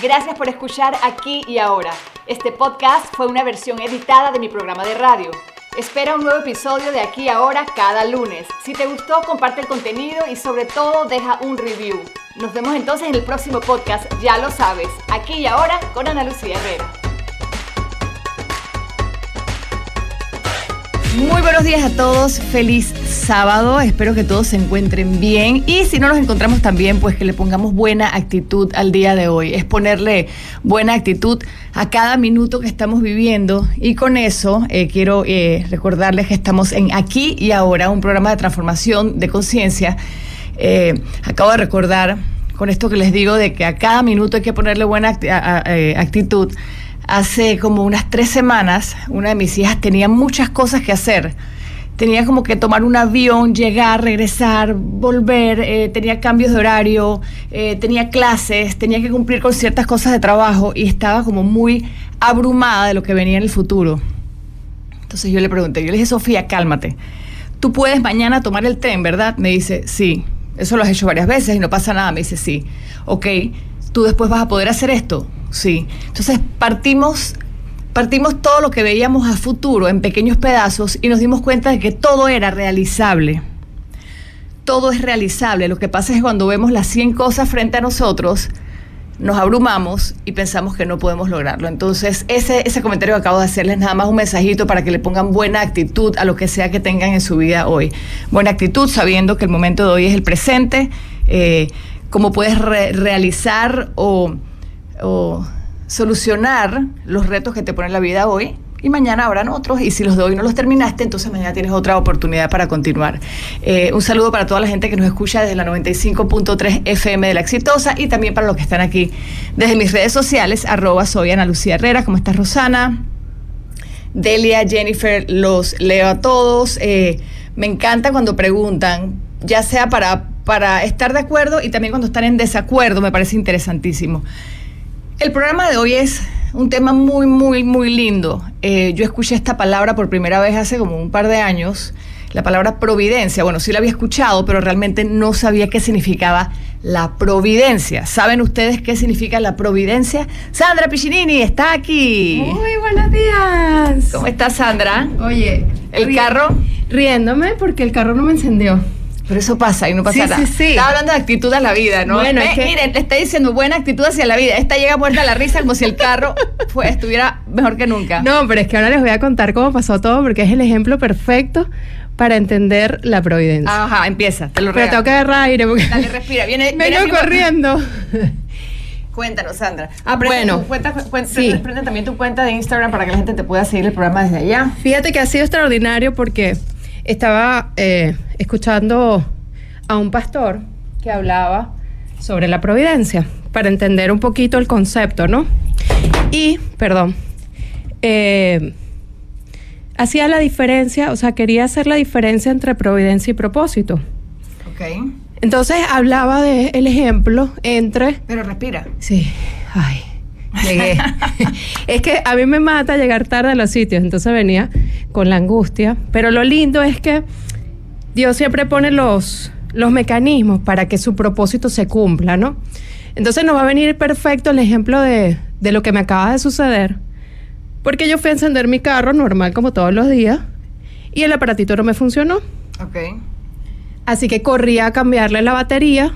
Gracias por escuchar aquí y ahora. Este podcast fue una versión editada de mi programa de radio. Espera un nuevo episodio de aquí y ahora cada lunes. Si te gustó, comparte el contenido y sobre todo deja un review. Nos vemos entonces en el próximo podcast, ya lo sabes, aquí y ahora con Ana Lucía Herrera. Muy buenos días a todos, feliz sábado, espero que todos se encuentren bien. Y si no nos encontramos también, pues que le pongamos buena actitud al día de hoy, es ponerle buena actitud a cada minuto que estamos viviendo. Y con eso eh, quiero eh, recordarles que estamos en Aquí y Ahora, un programa de transformación de conciencia. Eh, acabo de recordar con esto que les digo de que a cada minuto hay que ponerle buena actitud hace como unas tres semanas, una de mis hijas tenía muchas cosas que hacer. Tenía como que tomar un avión, llegar, regresar, volver, eh, tenía cambios de horario, eh, tenía clases, tenía que cumplir con ciertas cosas de trabajo y estaba como muy abrumada de lo que venía en el futuro. Entonces yo le pregunté, yo le dije, Sofía, cálmate. Tú puedes mañana tomar el tren, ¿verdad? Me dice, sí. Eso lo has hecho varias veces y no pasa nada. Me dice, sí. Ok, tú después vas a poder hacer esto. Sí. Entonces partimos, partimos todo lo que veíamos a futuro en pequeños pedazos y nos dimos cuenta de que todo era realizable. Todo es realizable. Lo que pasa es que cuando vemos las 100 cosas frente a nosotros, nos abrumamos y pensamos que no podemos lograrlo. Entonces, ese, ese comentario que acabo de hacerles nada más un mensajito para que le pongan buena actitud a lo que sea que tengan en su vida hoy. Buena actitud sabiendo que el momento de hoy es el presente, eh, cómo puedes realizar o o solucionar los retos que te pone la vida hoy y mañana habrán otros y si los de hoy no los terminaste, entonces mañana tienes otra oportunidad para continuar. Eh, un saludo para toda la gente que nos escucha desde la 95.3 FM de La Exitosa y también para los que están aquí desde mis redes sociales, arroba soy Ana Lucía Herrera, ¿cómo estás Rosana? Delia, Jennifer, los leo a todos. Eh, me encanta cuando preguntan, ya sea para, para estar de acuerdo y también cuando están en desacuerdo, me parece interesantísimo. El programa de hoy es un tema muy, muy, muy lindo. Eh, yo escuché esta palabra por primera vez hace como un par de años, la palabra providencia. Bueno, sí la había escuchado, pero realmente no sabía qué significaba la providencia. ¿Saben ustedes qué significa la providencia? Sandra Piccinini está aquí. Muy buenos días. ¿Cómo está Sandra? Oye, ¿el carro? Riéndome porque el carro no me encendió. Pero eso pasa y no pasa nada. Sí, sí. Está hablando de actitud a la vida, ¿no? Bueno, es que... Miren, le está diciendo buena actitud hacia la vida. Esta llega muerta a la risa como si el carro fue, estuviera mejor que nunca. No, pero es que ahora les voy a contar cómo pasó todo porque es el ejemplo perfecto para entender la providencia. Ajá, empieza, te lo Pero tengo que agarrar aire porque... Dale, respira. Viene, Vengo corriendo. Cuéntanos, Sandra. Ah, bueno. Cuenta, cuenta, sí. también tu cuenta de Instagram para que la gente te pueda seguir el programa desde allá. Fíjate que ha sido extraordinario porque estaba eh, escuchando a un pastor que hablaba sobre la providencia, para entender un poquito el concepto, ¿no? Y, perdón, eh, hacía la diferencia, o sea, quería hacer la diferencia entre providencia y propósito. Ok. Entonces hablaba del el ejemplo entre... Pero respira. Sí, ay, llegué. es que a mí me mata llegar tarde a los sitios, entonces venía con la angustia, pero lo lindo es que Dios siempre pone los, los mecanismos para que su propósito se cumpla, ¿no? Entonces nos va a venir perfecto el ejemplo de, de lo que me acaba de suceder, porque yo fui a encender mi carro normal como todos los días y el aparatito no me funcionó. Ok. Así que corrí a cambiarle la batería,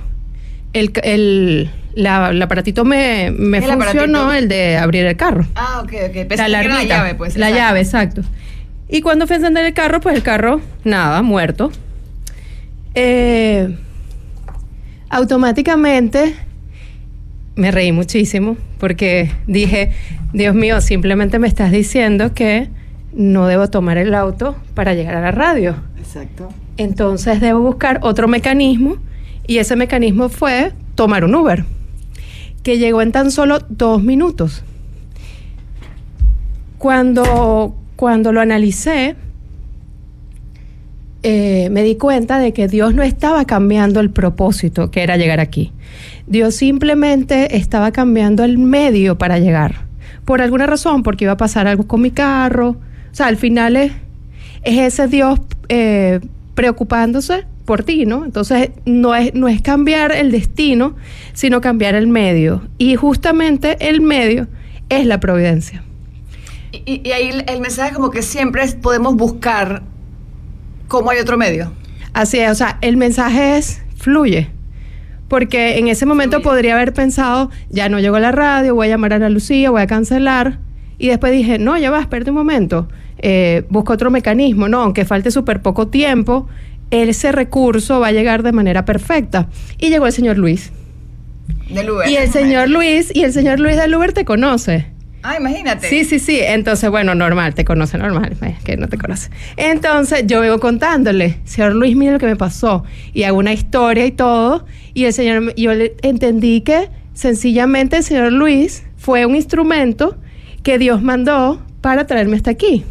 el, el, la, el aparatito me, me ¿El funcionó, aparatito? el de abrir el carro. Ah, ok, ok. La Pensé que era alarmita. la llave, pues. La exacto. llave, exacto. Y cuando fui a encender el carro, pues el carro, nada, muerto. Eh, automáticamente me reí muchísimo porque dije, Dios mío, simplemente me estás diciendo que no debo tomar el auto para llegar a la radio. Exacto. Entonces debo buscar otro mecanismo y ese mecanismo fue tomar un Uber, que llegó en tan solo dos minutos. Cuando, cuando lo analicé, eh, me di cuenta de que Dios no estaba cambiando el propósito, que era llegar aquí. Dios simplemente estaba cambiando el medio para llegar. Por alguna razón, porque iba a pasar algo con mi carro. O sea, al final es, es ese Dios eh, preocupándose por ti, ¿no? Entonces no es, no es cambiar el destino, sino cambiar el medio. Y justamente el medio es la providencia. Y, y ahí el, el mensaje como que siempre es, podemos buscar cómo hay otro medio. Así es, o sea, el mensaje es fluye. Porque en ese momento Fluye. podría haber pensado, ya no llegó la radio, voy a llamar a la Lucía, voy a cancelar. Y después dije, no, ya va, espérate un momento. Eh, busca otro mecanismo, no, aunque falte súper poco tiempo, ese recurso va a llegar de manera perfecta. Y llegó el señor Luis. Del Uber. Y el señor Luis, y el señor Luis del Uber te conoce. Ah, imagínate. Sí, sí, sí. Entonces, bueno, normal, te conoce normal, eh, que no te conoce. Entonces, yo vengo contándole, señor Luis, mira lo que me pasó. Y hago una historia y todo. Y el señor, yo le entendí que sencillamente el señor Luis fue un instrumento que Dios mandó para traerme hasta aquí.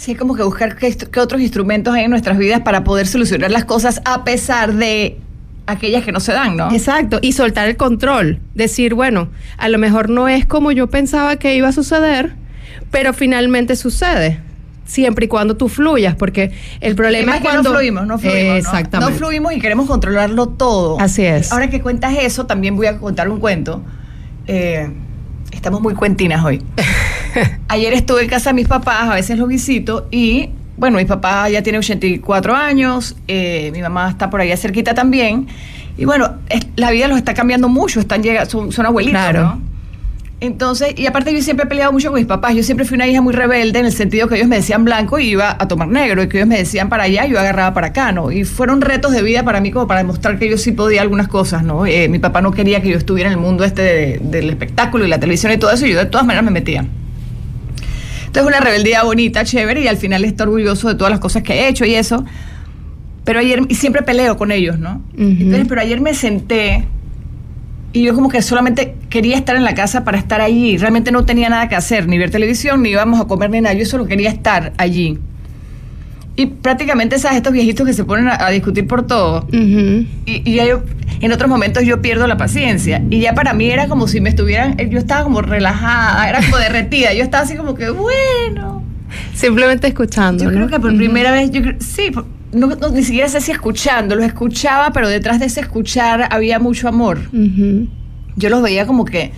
Sí, como que buscar qué, qué otros instrumentos hay en nuestras vidas para poder solucionar las cosas a pesar de aquellas que no se dan, ¿no? Exacto, y soltar el control. Decir, bueno, a lo mejor no es como yo pensaba que iba a suceder, pero finalmente sucede. Siempre y cuando tú fluyas, porque el problema es que cuando... no fluimos, no fluimos. ¿no? Exactamente. No fluimos y queremos controlarlo todo. Así es. Ahora que cuentas eso, también voy a contar un cuento. Eh, estamos muy cuentinas hoy. Ayer estuve en casa de mis papás, a veces los visito y, bueno, mi papá ya tiene 84 años, eh, mi mamá está por allá cerquita también. Y bueno, es- la vida los está cambiando mucho, están llega, son, son abuelitos, Claro. ¿no? Entonces, y aparte yo siempre he peleado mucho con mis papás. Yo siempre fui una hija muy rebelde en el sentido que ellos me decían blanco y iba a tomar negro, y que ellos me decían para allá y yo agarraba para acá, ¿no? Y fueron retos de vida para mí como para demostrar que yo sí podía algunas cosas, ¿no? Eh, mi papá no quería que yo estuviera en el mundo este de- del espectáculo y la televisión y todo eso, y yo de todas maneras me metía. Entonces una rebeldía bonita, chévere, y al final está orgulloso de todas las cosas que he hecho y eso. Pero ayer, y siempre peleo con ellos, ¿no? Entonces, pero ayer me senté y yo como que solamente quería estar en la casa para estar allí. Realmente no tenía nada que hacer, ni ver televisión, ni íbamos a comer ni nada. Yo solo quería estar allí. Y prácticamente, ¿sabes? Estos viejitos que se ponen a, a discutir por todo. Y, y ya yo, en otros momentos yo pierdo la paciencia. Y ya para mí era como si me estuvieran, yo estaba como relajada, era como derretida. Yo estaba así como que, bueno. Simplemente escuchando. Yo ¿no? creo que por primera vez, yo sí, por- no, no, ni siquiera sé si escuchando, los escuchaba, pero detrás de ese escuchar había mucho amor. Yo los veía como que,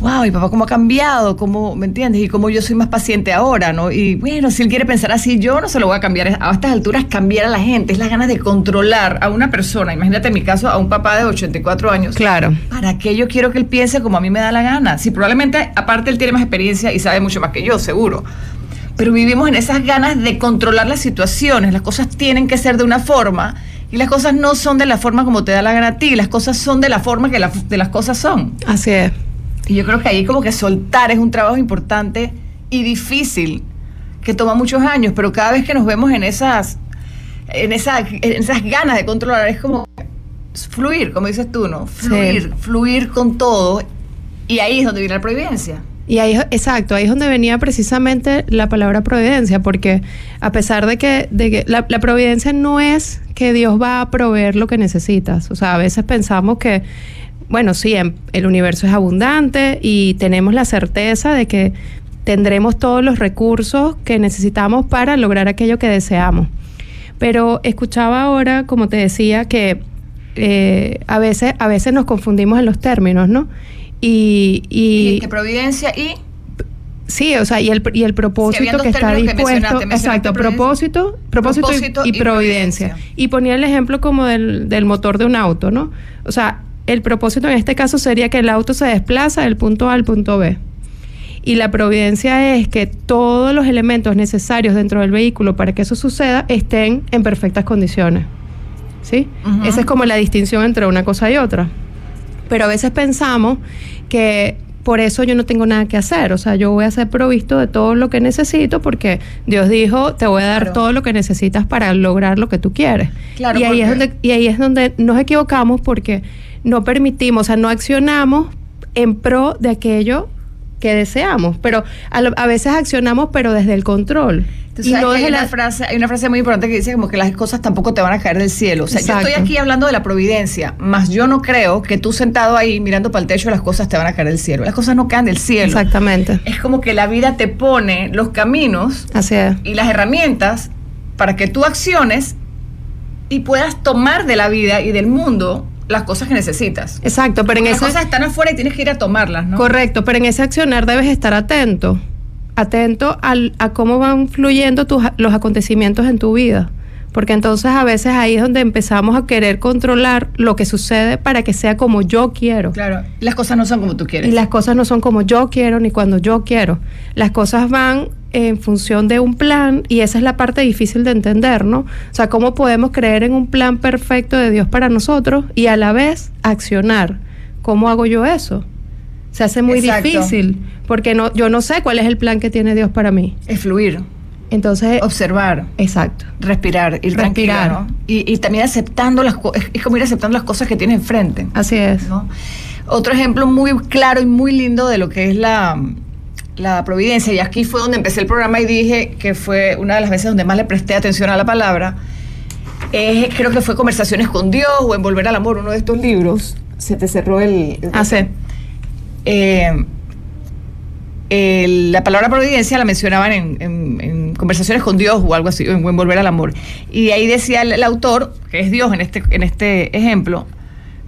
wow, mi papá cómo ha cambiado, cómo, ¿me entiendes? Y cómo yo soy más paciente ahora, ¿no? Y bueno, si él quiere pensar así, yo no se lo voy a cambiar. A estas alturas, cambiar a la gente es las ganas de controlar a una persona. Imagínate en mi caso, a un papá de 84 años. Claro. ¿Para qué yo quiero que él piense como a mí me da la gana? Si probablemente, aparte, él tiene más experiencia y sabe mucho más que yo, seguro. Pero vivimos en esas ganas de controlar las situaciones. Las cosas tienen que ser de una forma y las cosas no son de la forma como te da la gana a ti. Las cosas son de la forma que la- de las cosas son. Así es. Y yo creo que ahí como que soltar es un trabajo importante y difícil, que toma muchos años, pero cada vez que nos vemos en esas, en, esa- en esas ganas de controlar, es como fluir, como dices tú, ¿no? Fluir, fluir con todo. Y ahí es donde viene la providencia. Y ahí, exacto, ahí es donde venía precisamente la palabra providencia, porque a pesar de que, de que la, providencia no es que Dios va a proveer lo que necesitas. O sea, a veces pensamos que, bueno, sí, en- el universo es abundante y tenemos la certeza de que tendremos todos los recursos que necesitamos para lograr aquello que deseamos. Pero escuchaba ahora, como te decía, que eh, a veces, a veces nos confundimos en los términos, ¿no? Y, y, providencia y Sí, o sea, y el, y el propósito que está que dispuesto. mencionaste, mencionaste exacto, propósito, propósito, y- Propósito y, y providencia. providencia. Y ponía el ejemplo como del, del motor de un auto, ¿no? O sea, el propósito en este caso sería que el auto se desplaza del punto A al punto B. Y la providencia es que todos los elementos necesarios dentro del vehículo para que eso suceda estén en perfectas condiciones. ¿Sí? Esa es como la distinción entre una cosa y otra. Pero a veces pensamos que por eso yo no tengo nada que hacer. O sea, yo voy a ser provisto de todo lo que necesito porque Dios dijo, te voy a dar Claro. todo lo que necesitas para lograr lo que tú quieres. Claro, y, ahí es donde, y ahí es donde nos equivocamos porque no permitimos, o sea, no accionamos en pro de aquello que deseamos. Pero a, lo- a veces accionamos, pero desde el control. Sabes no hay una, la- frase, hay una frase muy importante que dice como que las cosas tampoco te van a caer del cielo. O sea, yo estoy aquí hablando de la providencia, más yo no creo que tú sentado ahí mirando para el techo las cosas te van a caer del cielo. Las cosas no caen del cielo. Exactamente. Es como que la vida te pone los caminos Así es. y las herramientas para que tú acciones y puedas tomar de la vida y del mundo las cosas que necesitas. Exacto, pero en Las ese... cosas están afuera y tienes que ir a tomarlas, ¿no? Correcto, pero en ese accionar debes estar atento, atento al- a cómo van fluyendo tus, los acontecimientos en tu vida, porque entonces a veces ahí es donde empezamos a querer controlar lo que sucede para que sea como yo quiero. Claro, las cosas no son como tú quieres. Y las cosas no son como yo quiero ni cuando yo quiero. Las cosas van en función de un plan y esa es la parte difícil de entender, ¿no? O sea, cómo podemos creer en un plan perfecto de Dios para nosotros y a la vez accionar. ¿Cómo hago yo eso? Se hace muy Exacto. difícil porque no, yo no sé cuál es el plan que tiene Dios para mí. Es fluir, Entonces, observar, exacto. respirar, ir Respirar. Y, y también aceptando las cosas, es como ir aceptando las cosas que tienes enfrente. Así es. ¿no? Otro ejemplo muy claro y muy lindo de lo que es la, la providencia, y aquí fue donde empecé el programa y dije que fue una de las veces donde más le presté atención a la palabra, es, creo que fue Conversaciones con Dios o Envolver al Amor, uno de estos libros. Se te cerró el... el- Ah, sí. Eh, el- la palabra providencia la mencionaban en, en- en conversaciones con Dios o algo así, o en Volver al Amor. Y ahí decía el, el autor, que es Dios en este, en este ejemplo,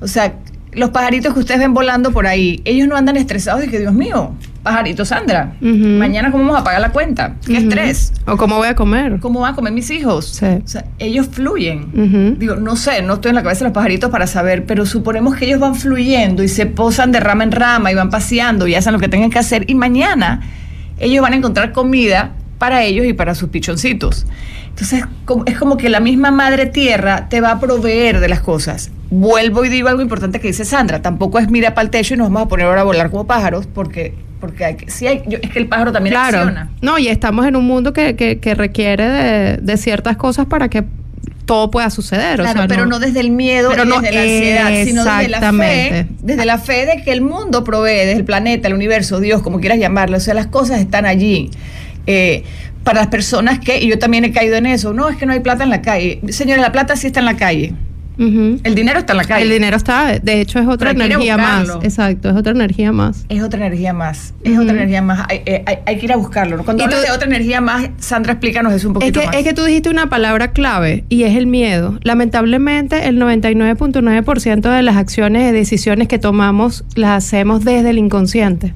o sea, los pajaritos que ustedes ven volando por ahí, ellos no andan estresados de que, Dios mío, pajarito Sandra, mañana cómo vamos a pagar la cuenta, qué estrés, ¿O cómo voy a comer? cómo van a comer mis hijos. Sí. O sea, ellos fluyen. Digo, no sé, no estoy en la cabeza de los pajaritos para saber, pero suponemos que ellos van fluyendo y se posan de rama en rama y van paseando y hacen lo que tengan que hacer y mañana ellos van a encontrar comida para ellos y para sus pichoncitos. Entonces, es como que la misma madre tierra te va a proveer de las cosas. Vuelvo y digo algo importante que dice Sandra, tampoco es mira para el techo y nos vamos a poner ahora a volar como pájaros, porque, porque hay que, sí hay, yo- es que el pájaro también Claro. acciona. No, y estamos en un mundo que, que, que requiere de, de ciertas cosas para que todo pueda suceder. o Claro, sea, pero no desde el miedo, Pero no- desde la ansiedad, sino desde la fe, desde la fe de que el mundo provee, desde el planeta, el universo, Dios, como quieras llamarlo, o sea, las cosas están allí. Eh, para las personas que, y yo también he caído en eso, no, es que no hay plata en la calle. Señora, la plata sí está en la calle, el dinero está en la calle. El dinero está, de hecho es otra Pero energía más. Exacto, es otra energía más. Es otra energía más, es otra energía más, hay, eh, hay- hay que ir a buscarlo. ¿no? Cuando hablas tú- de otra energía más, Sandra, explícanos eso un Es poquito que, más. es que tú dijiste una palabra clave y es el miedo. Lamentablemente, el 99.9% de las acciones y decisiones que tomamos las hacemos desde el inconsciente.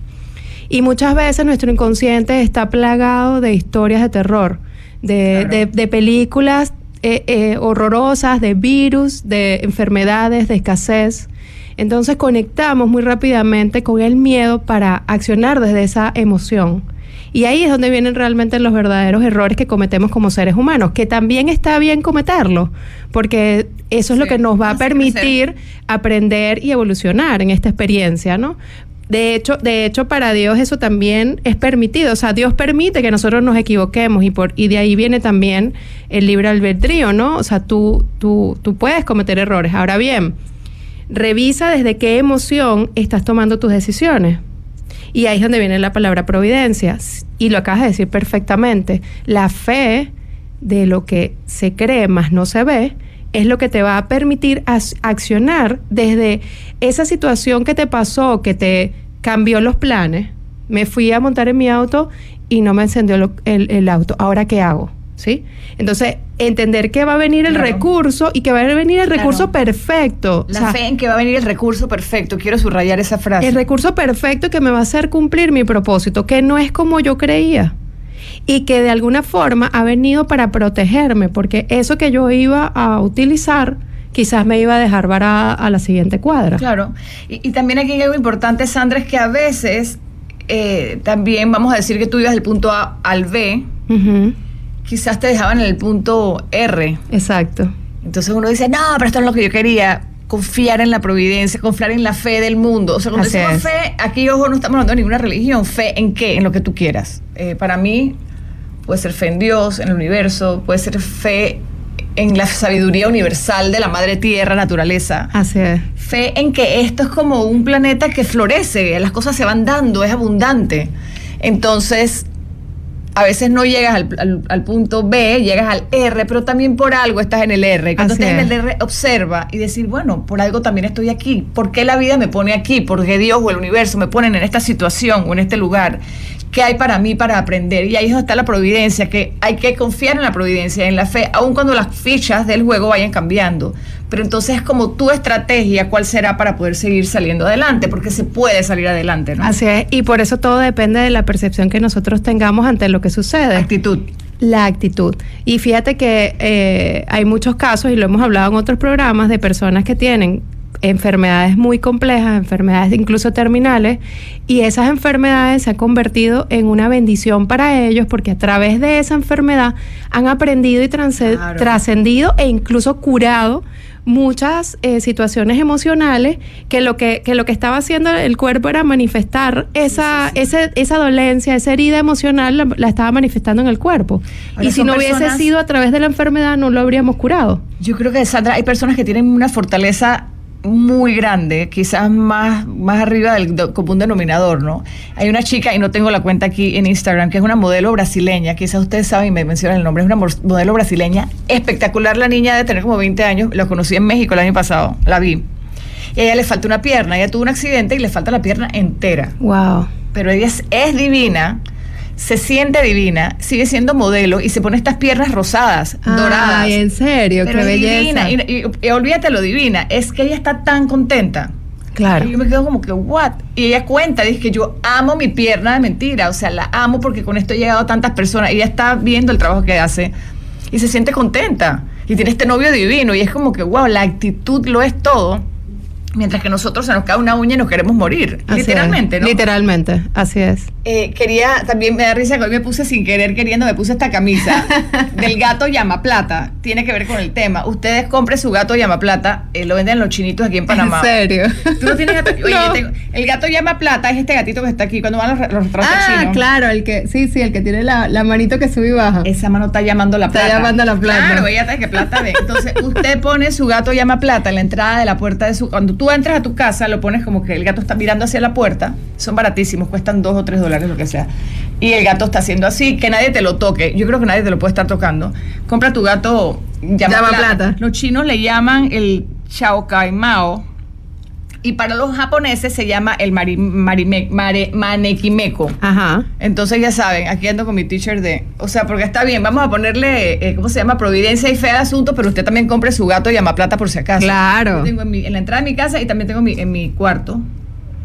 Y muchas veces nuestro inconsciente está plagado de historias de terror, de, Claro. de- de películas eh, eh, horrorosas, de virus, de enfermedades, de escasez. Entonces conectamos muy rápidamente con el miedo para accionar desde esa emoción. Y ahí es donde vienen realmente los verdaderos errores que cometemos como seres humanos, que también está bien cometerlo, porque eso es lo que nos va a permitir aprender y evolucionar en esta experiencia, ¿no? De hecho, de hecho, para Dios eso también es permitido. O sea, Dios permite que nosotros nos equivoquemos y, por, y de ahí viene también el libre albedrío, ¿no? O sea, tú, tú, tú puedes cometer errores. Ahora bien, revisa desde qué emoción estás tomando tus decisiones. Y ahí es donde viene la palabra providencia. Y lo acabas de decir perfectamente. La fe de lo que se cree más no se ve es lo que te va a permitir accionar desde esa situación que te pasó, que te cambió los planes. Me fui a montar en mi auto y no me encendió lo- el, el auto. ¿Ahora qué hago? ¿Sí? Entonces, entender que va a venir el Claro. recurso y que va a venir el Claro. recurso perfecto. O La sea, fe en que va a venir el recurso perfecto, quiero subrayar esa frase. el recurso perfecto que me va a hacer cumplir mi propósito, que no es como yo creía y que de alguna forma ha venido para protegerme, porque eso que yo iba a utilizar quizás me iba a dejar varada a la siguiente cuadra. Claro. Y, y también aquí hay algo importante, Sandra, es que a veces eh, también vamos a decir que tú ibas del punto A al B, quizás te dejaban en el punto R. Exacto. Entonces uno dice, no, pero esto es lo que yo quería. Confiar en la providencia, confiar en la fe del mundo. O sea, cuando Así decimos es. fe, aquí, ojo, no estamos hablando de ninguna religión. ¿Fe en qué? En lo que tú quieras. Eh, para mí, puede ser fe en Dios, en el universo, puede ser fe en la sabiduría universal de la madre tierra, naturaleza. Así es. Fe en que esto es como un planeta que florece, las cosas se van dando, es abundante. Entonces, a veces no llegas al, al- al punto B, llegas al R, pero también por algo estás en el R. Cuando Así en el R, observa y decir, bueno, por algo también estoy aquí. ¿Por qué la vida me pone aquí? ¿Por qué Dios o el universo me ponen en esta situación o en este lugar? ¿Qué hay para mí para aprender? Y ahí es donde está la providencia, que hay que confiar en la providencia, en la fe, aun cuando las fichas del juego vayan cambiando. Pero entonces es como tu estrategia, cuál será para poder seguir saliendo adelante, porque se puede salir adelante, ¿no? Así es, y por eso todo depende de la percepción que nosotros tengamos ante lo que sucede. Actitud. La actitud. Y fíjate que eh, hay muchos casos, y lo hemos hablado en otros programas, de personas que tienen enfermedades muy complejas, enfermedades incluso terminales, y esas enfermedades se han convertido en una bendición para ellos porque a través de esa enfermedad han aprendido y trascendido e incluso curado muchas eh, situaciones emocionales que lo que, que, lo que estaba haciendo el cuerpo era manifestar esa, esa dolencia, esa herida emocional, la, estaba manifestando en el cuerpo. y si no hubiese sido a través de la enfermedad, no lo habríamos curado. Yo creo que, Sandra, hay personas que tienen una fortaleza muy grande, quizás más, más arriba del común denominador, ¿no? Hay una chica, y no tengo la cuenta aquí en Instagram, que es una modelo brasileña, quizás ustedes saben y me mencionan el nombre, es una modelo brasileña espectacular, la niña de tener como 20 años, la conocí en México el año pasado, la vi. Y a ella le falta una pierna, ella tuvo un accidente y le falta la pierna entera. Wow. Pero ella es divina se siente divina, sigue siendo modelo y se pone estas piernas rosadas, doradas. Ay, en serio, qué belleza. Divina. Y, olvídate lo divina, es que ella está tan contenta. Claro. Y yo me quedo como que, ¿what? Y ella cuenta, dice que yo amo mi pierna de mentira, o sea, la amo porque con esto he llegado a tantas personas. Y ella está viendo el trabajo que hace y se siente contenta. Y tiene este novio divino y es como que, wow, la actitud lo es todo mientras que nosotros se nos cae una uña y nos queremos morir. literalmente, ¿no? Literalmente, así es. Eh, quería, también me da risa que hoy me puse sin querer queriendo, me puse esta camisa del gato llama plata. Tiene que ver con el tema. Ustedes compren su gato llama plata, eh, lo venden los chinitos aquí en Panamá. ¿En serio? ¿Tú no tienes gato? Oye, el gato llama plata es este gatito que está aquí cuando van los, los restaurantes ah, claro, el que, sí, sí, el que tiene la, la, manito que sube y baja. Esa mano está llamando la plata. Está llamando la plata. Claro, ella está que plata ve. Entonces, usted pone su gato llama plata en la entrada de la puerta de su. Cuando tú entras a tu casa, lo pones como que el gato está mirando hacia la puerta. Son baratísimos, cuestan dos o tres dólares, lo que sea. Y el gato está haciendo así, que nadie te lo toque. Yo creo que nadie te lo puede estar tocando. Compra tu gato llama, plata. Los chinos le llaman el Chao Kai Mao. Y para los japoneses se llama el mari, manekimeko. Ajá. Entonces ya saben, aquí ando con mi teacher de... O sea, porque está bien, vamos a ponerle, eh, ¿cómo se llama? Providencia y fe al asunto, pero usted también compre su gato y llama plata por si acaso. Claro. tengo en, la entrada de mi casa y también tengo en mi cuarto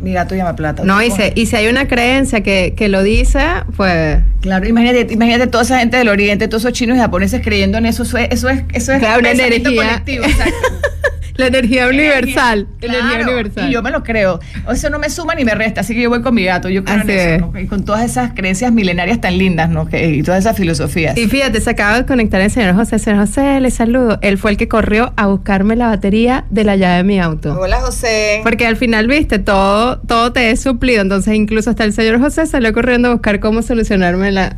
mi gato llama plata. No, y, y si hay una creencia que, que, lo dice, pues... Claro, imagínate, imagínate toda esa gente del Oriente, todos esos chinos y japoneses creyendo en eso, eso es, eso es, eso es claro, una energía. colectivo, exacto. La energía universal. energía universal. Y yo me lo creo. Eso no me suma ni me resta, así que yo voy con mi gato. Yo creo en eso, Y con todas esas creencias milenarias tan lindas, ¿no? y todas esas filosofías. Y fíjate, se acaba de conectar el señor José. Señor José, le saludo. Él fue el que corrió a buscarme la batería de la llave de mi auto. Hola, José. Porque al final, viste, todo, todo te es suplido. Entonces, incluso hasta el señor José salió corriendo a buscar cómo solucionarme la,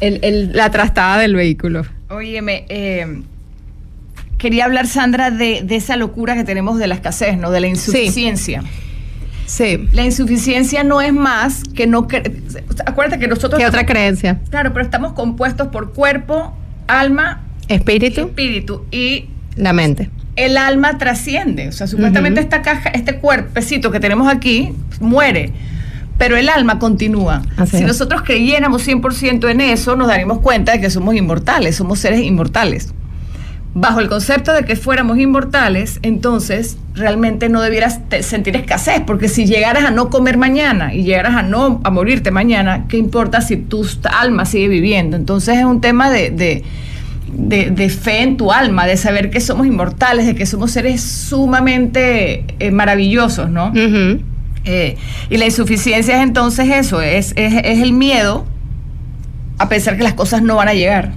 la trastada del vehículo. Óyeme, eh quería hablar, Sandra, de, esa locura que tenemos de la escasez, ¿no? De la insuficiencia. Sí. La insuficiencia no es más que no... acuérdate que nosotros... ¿Qué otra creencia? Claro, pero estamos compuestos por cuerpo, alma... Espíritu. espíritu. Y... La mente. El alma trasciende. O sea, supuestamente esta caja, este cuerpecito que tenemos aquí, muere pero el alma continúa. si nosotros creyéramos 100% en eso, nos daríamos cuenta de que somos inmortales, somos seres inmortales bajo el concepto de que fuéramos inmortales, entonces realmente no debieras sentir escasez, porque si llegaras a no comer mañana y llegaras a no a morirte mañana, ¿qué importa si tu alma sigue viviendo? Entonces es un tema de, de, fe en tu alma, de saber que somos inmortales, de que somos seres sumamente eh, maravillosos, ¿no? Eh, y la insuficiencia es entonces eso, es, es, es el miedo a pensar que las cosas no van a llegar.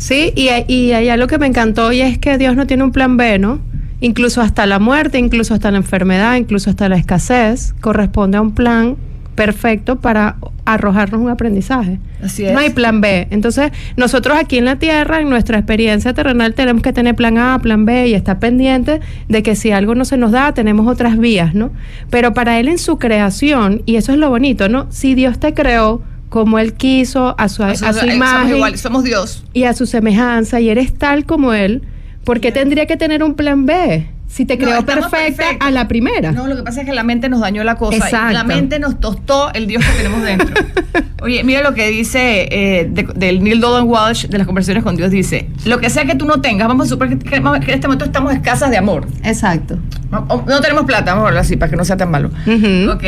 Sí, y, y hay algo que me encantó y es que Dios no tiene un plan B, ¿no? Incluso hasta la muerte, incluso hasta la enfermedad, incluso hasta la escasez, corresponde a un plan perfecto para arrojarnos un aprendizaje. Así es. No hay plan B. Entonces, nosotros aquí en la Tierra, en nuestra experiencia terrenal, tenemos que tener plan A, plan B y estar pendiente de que si algo no se nos da, tenemos otras vías, ¿no? Pero para Él en su creación, y eso es lo bonito, ¿no? Si Dios te creó, como Él quiso, a su, a su, imagen. Somos, somos Dios. Y a su semejanza, y eres tal como Él, ¿por qué tendría que tener un plan B? si te No, creó estamos perfecta perfectos. a la primera. No, lo que pasa es que la mente nos dañó la cosa. y Exacto. La mente nos tostó el Dios que tenemos dentro. Oye, mira lo que dice eh, de- del Neil Donald Walsh de las conversaciones con Dios. Dice, lo que sea que tú no tengas, vamos a suponer que, que en este momento estamos escasas de amor. Exacto. No, no tenemos plata, vamos a hablar así para que no sea tan malo. Ujú. Ok,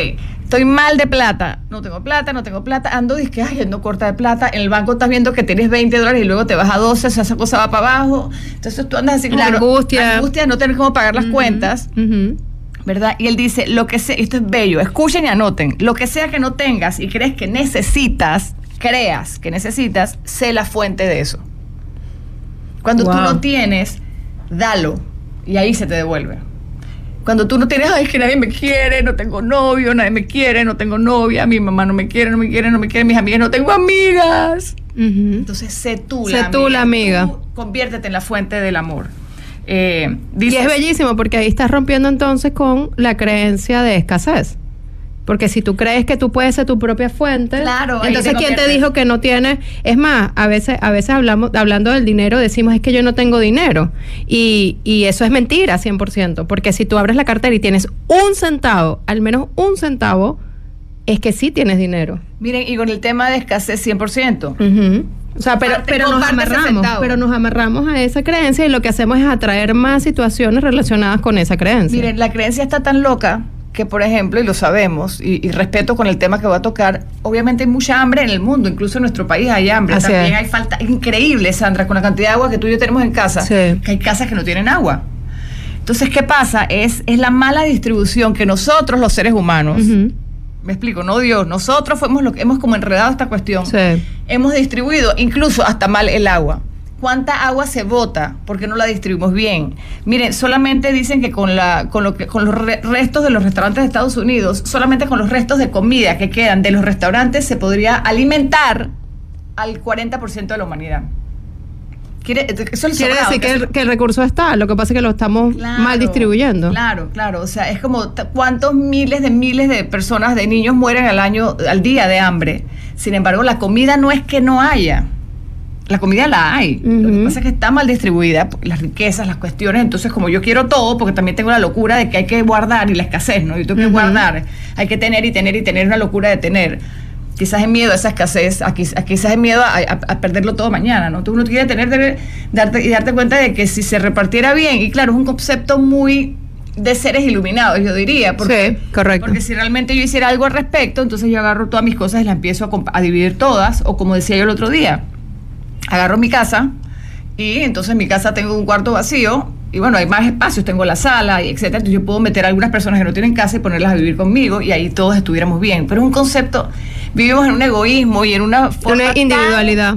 estoy mal de plata. No tengo plata, no tengo plata. Ando, dice que, ay, ando corta de plata. En el banco estás viendo que tienes 20 dólares y luego te vas a 12, o sea, esa cosa va para abajo. Entonces tú andas así como... La angustia. La angustia de no tener cómo pagar las cuentas. ¿verdad? Y él dice, lo que sea, esto es bello, escuchen y anoten, lo que sea que no tengas y crees que necesitas, creas que necesitas, sé la fuente de eso. Cuando tú no tienes, dalo y ahí se te devuelve. Cuando tú no tienes, ay, es que nadie me quiere, no tengo novio, nadie me quiere, no tengo novia, mi mamá no me quiere, no me quiere, no me quiere, mis amigas, no tengo amigas. Entonces, sé tú Sé tú la amiga. Tú conviértete en la fuente del amor. Eh, Y es bellísimo porque ahí estás rompiendo entonces con la creencia de escasez. Porque si tú crees que tú puedes ser tu propia fuente, Claro, entonces quién te dijo que no tienes, es más, a veces, a veces hablamos, hablando del dinero, decimos es que yo no tengo dinero. Y, y eso es mentira, 100%. Porque si tú abres la cartera y tienes un centavo, al menos un centavo, es que sí tienes dinero. Miren, y con el tema de escasez 100%. Ujú. O sea, pero, pero nos amarramos, pero nos amarramos a esa creencia y lo que hacemos es atraer más situaciones relacionadas con esa creencia. Miren, la creencia está tan loca que, por ejemplo, y lo sabemos, y, y respeto con el tema que voy a tocar, obviamente hay mucha hambre en el mundo, incluso en nuestro país hay hambre. Así También es. hay falta increíble, Sandra, con la cantidad de agua que tú y yo tenemos en casa, Sí. que hay casas que no tienen agua. Entonces, ¿qué pasa? Es, es la mala distribución que nosotros, los seres humanos, me explico, no Dios, nosotros fuimos los que hemos como enredado esta cuestión. Sí. Hemos distribuido incluso hasta mal el agua. ¿Cuánta agua se bota porque no la distribuimos bien? Miren, solamente dicen que con, la, con, lo que, con los re- restos de los restaurantes de Estados Unidos, solamente con los restos de comida que quedan de los restaurantes se podría alimentar al 40% de la humanidad. Quiere, eso es el Quiere decir que el, que el recurso está, lo que pasa es que lo estamos Claro, mal distribuyendo. Claro, claro. O sea, es como cuántos miles de miles de personas, de niños mueren al año, al día de hambre. Sin embargo, la comida no es que no haya. La comida la hay. Lo que pasa es que está mal distribuida, las riquezas, las cuestiones. Entonces, como yo quiero todo, porque también tengo la locura de que hay que guardar y la escasez, ¿no? Yo tengo que guardar, hay que tener y tener y tener una locura de tener. Quizás es miedo a esa escasez, a, quiz- a quizás es miedo a, a- a perderlo todo mañana, ¿no? Tú uno quiere tener, darte, y darte cuenta de que si se repartiera bien, y claro, es un concepto muy de seres iluminados, yo diría. Porque, Sí, correcto. Porque si realmente yo hiciera algo al respecto, entonces yo agarro todas mis cosas y las empiezo a dividir todas, o como decía yo el otro día, agarro mi casa y entonces en mi casa tengo un cuarto vacío y bueno, hay más espacios, tengo la sala y etcétera, entonces yo puedo meter a algunas personas que no tienen casa y ponerlas a vivir conmigo y ahí todos estuviéramos bien. Pero es un concepto, vivimos en un egoísmo y en una forma Una tan- individualidad.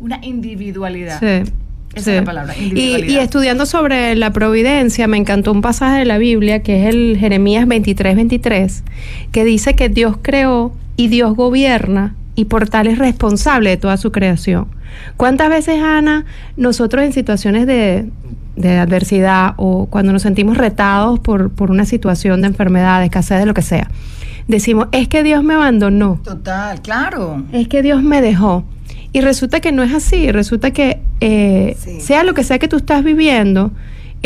una individualidad. Sí. Esa sí. es la palabra, Y, y estudiando sobre la providencia, me encantó un pasaje de la Biblia que es el Jeremías 23, 23, que dice que Dios creó y Dios gobierna y por tal es responsable de toda su creación. ¿Cuántas veces, Ana, nosotros en situaciones de, de adversidad o cuando nos sentimos retados por, por una situación de enfermedad, de escasez, de lo que sea, decimos, es que Dios me abandonó? Total, claro. es que Dios me dejó. Y resulta que no es así, resulta que eh, Sí. sea lo que sea que tú estás viviendo,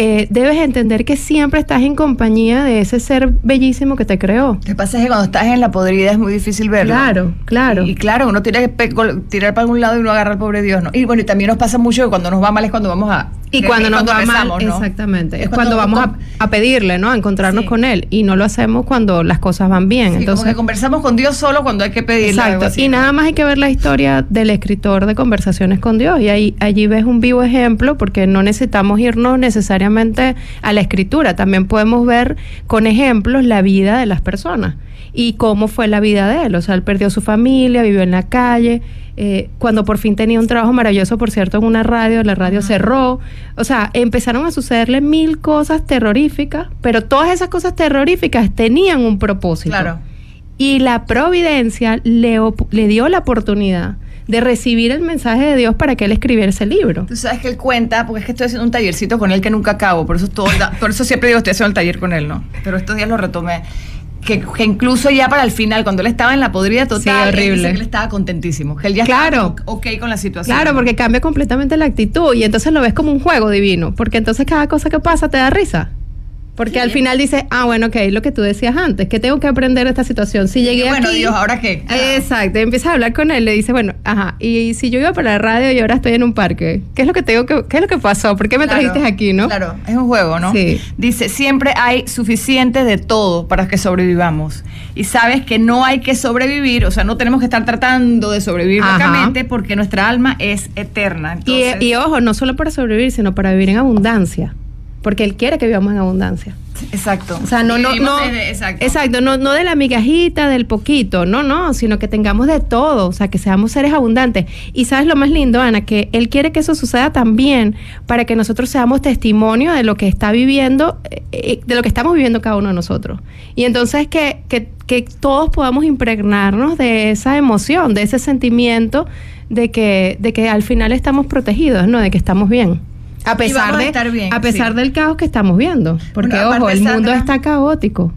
eh, debes entender que siempre estás en compañía de ese ser bellísimo que te creó. Lo que pasa es que cuando estás en la podrida es muy difícil verlo. Claro, claro. Y, y claro, uno tiene que tirar para algún lado y no agarrar al pobre Dios, ¿no? Y bueno, y también nos pasa mucho que cuando nos va mal es cuando vamos a... Y cuando nos va rezamos, mal, ¿no? exactamente, es, Es cuando, cuando- vamos a, a pedirle, ¿no? A encontrarnos Sí. con Él. Y no lo hacemos cuando las cosas van bien. Sí, Entonces, como que conversamos con Dios solo cuando hay que pedirle Exacto. así, y ¿no? nada más hay que ver la historia del escritor de Conversaciones con Dios. Y ahí, allí ves un vivo ejemplo, porque no necesitamos irnos necesariamente a la escritura. También podemos ver con ejemplos la vida de las personas y cómo fue la vida de él. O sea, él perdió su familia, vivió en la calle. eh, cuando por fin tenía un trabajo maravilloso, por cierto, en una radio, la radio cerró. O sea, empezaron a sucederle mil cosas terroríficas, pero todas esas cosas terroríficas tenían un propósito. Claro. Y la providencia le, le dio la oportunidad de recibir el mensaje de Dios para que él escribiera ese libro. Tú sabes que él cuenta, porque es que estoy haciendo un tallercito con él que nunca acabo, por eso, es todo, por eso siempre digo estoy haciendo el taller con él, ¿no? Pero estos días lo retomé. Que, que incluso ya para el final, cuando él estaba en la podrida total, Sí, él dice horrible. que él estaba contentísimo, que él ya Claro. estaba ok con la situación. Claro, porque cambia completamente la actitud y entonces lo ves como un juego divino, porque entonces cada cosa que pasa te da risa. Porque al final dices, ah, bueno, ok, lo que tú decías antes, que tengo que aprender de esta situación. Si llegué bueno, aquí... Dios, ¿ahora qué? Exacto, y empiezas a hablar con él, le dices, bueno, ajá, y si yo iba para la radio y ahora estoy en un parque, ¿qué es lo que tengo que, qué es lo que pasó? ¿Por qué me Claro, trajiste aquí, no? Claro, es un juego, ¿no? Sí. Dice, siempre hay suficiente de todo para que sobrevivamos. Y sabes que no hay que sobrevivir, o sea, no tenemos que estar tratando de sobrevivir locamente porque nuestra alma es eterna. Y, y ojo, no solo para sobrevivir, sino para vivir en abundancia. Porque él quiere que vivamos en abundancia. exacto. O sea, no, no, no. desde- exacto. exacto, no, no de la migajita, del poquito, no, no, sino que tengamos de todo, o sea, que seamos seres abundantes. Y sabes lo más lindo, Ana, que él quiere que eso suceda también para que nosotros seamos testimonio de lo que está viviendo, eh, eh, de lo que estamos viviendo cada uno de nosotros. Y entonces que, que, que todos podamos impregnarnos de esa emoción, de ese sentimiento de que, de que al final estamos protegidos, ¿no? De que estamos bien. A pesar, a de, estar bien, a pesar sí. del caos que estamos viendo. Porque, Bueno, ojo, el mundo Sandra- está caótico.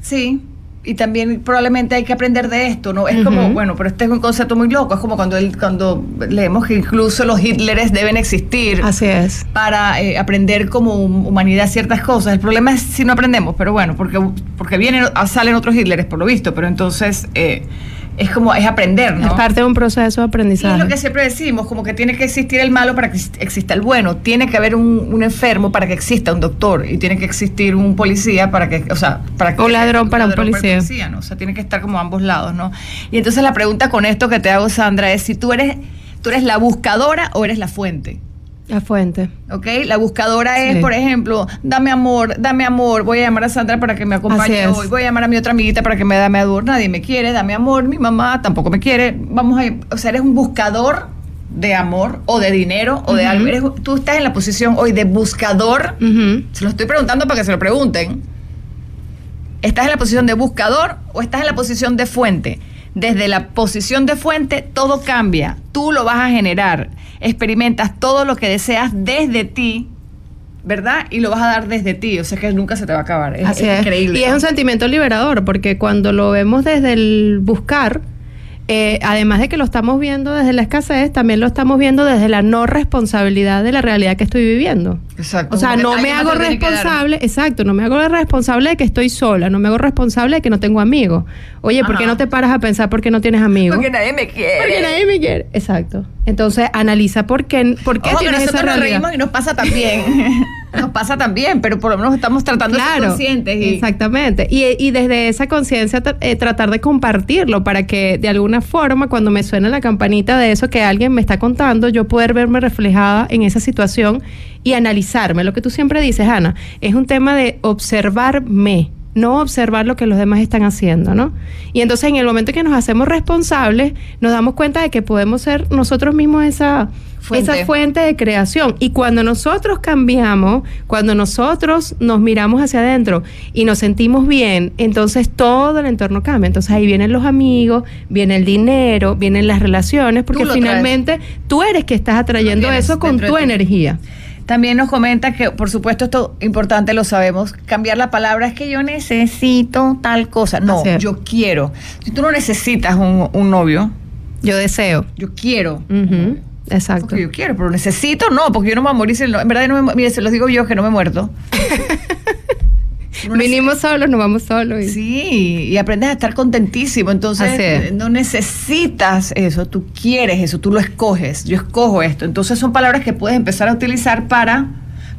Sí. Y también probablemente hay que aprender de esto, ¿no? Es como, bueno, pero este es un concepto muy loco. Es como cuando, él, cuando leemos que incluso los Hitleres deben existir. Así es. para eh, aprender como hum- humanidad ciertas cosas. El problema es si no aprendemos, pero bueno, porque, porque vienen, salen otros Hitleres por lo visto, pero entonces eh, es como, es aprender, ¿no? Es parte de un proceso de Y aprendizaje. es lo que siempre decimos, como que tiene que existir el malo para que exist- exista el bueno, tiene que haber un, un enfermo para que exista un doctor y tiene que existir un policía para que, o sea, para que Un ladrón para un policía. ¿no? O sea, tiene que estar como a ambos lados, ¿no? Y entonces la pregunta con esto que te hago, Sandra, es si tú eres, tú eres la buscadora o eres la fuente. La fuente. ¿Ok? La buscadora es, Sí. por ejemplo, dame amor, dame amor, voy a llamar a Sandra para que me acompañe hoy, voy a llamar a mi otra amiguita para que me dame amor, nadie me quiere, dame amor, mi mamá tampoco me quiere, vamos a, o sea, eres un buscador de amor o de dinero o de algo, Eres- tú estás en la posición hoy de buscador, se lo estoy preguntando para que se lo pregunten, ¿estás en la posición de buscador o estás en la posición de fuente? Desde la posición de fuente todo cambia, tú lo vas a generar, experimentas todo lo que deseas desde ti, ¿verdad? Y lo vas a dar desde ti, o sea que nunca se te va a acabar, es, Así es es. increíble. Y es un sentimiento liberador, porque cuando lo vemos desde el buscar, eh, además de que lo estamos viendo desde la escasez, también lo estamos viendo desde la no responsabilidad de la realidad que estoy viviendo. Exacto. O sea, que no me hago que responsable, exacto, no me hago responsable de que estoy sola, no me hago responsable de que no tengo amigos. Oye, ¿por qué Ajá. no te paras a pensar por qué no tienes amigos? Porque nadie me quiere. Porque nadie me quiere. Exacto. Entonces, analiza por qué, por qué Ojo, que tienes esa nosotros nos reímos y nos pasa también. nos pasa también, pero por lo menos estamos tratando de ser conscientes. Y, exactamente. Y, y desde esa conciencia eh, tratar de compartirlo para que de alguna forma cuando me suene la campanita de eso que alguien me está contando, yo poder verme reflejada en esa situación y analizarme. Lo que tú siempre dices, Ana, es un tema de observarme no observar lo que los demás están haciendo, ¿no? Y entonces en el momento que nos hacemos responsables, nos damos cuenta de que podemos ser nosotros mismos esa Fuente. esa fuente de creación. Y cuando nosotros cambiamos, cuando nosotros nos miramos hacia adentro y nos sentimos bien, entonces todo el entorno cambia. Entonces ahí vienen los amigos, viene el dinero, vienen las relaciones, porque finalmente tú eres que estás atrayendo eso con tu energía. También nos comenta que, por supuesto, esto importante lo sabemos, cambiar la palabra es que yo necesito tal cosa. No, yo quiero. Si tú no necesitas un, un novio, Yo deseo. yo quiero. Exacto. Porque yo quiero, pero necesito no, porque yo no me voy a morir. si no- en verdad, no me, mire, se los digo yo que no me he muerto. No Vinimos solos, nos vamos solos. y- Sí, y aprendes a estar contentísimo. Entonces, es. no necesitas eso, tú quieres eso, tú lo escoges. Yo escojo esto. Entonces, son palabras que puedes empezar a utilizar para,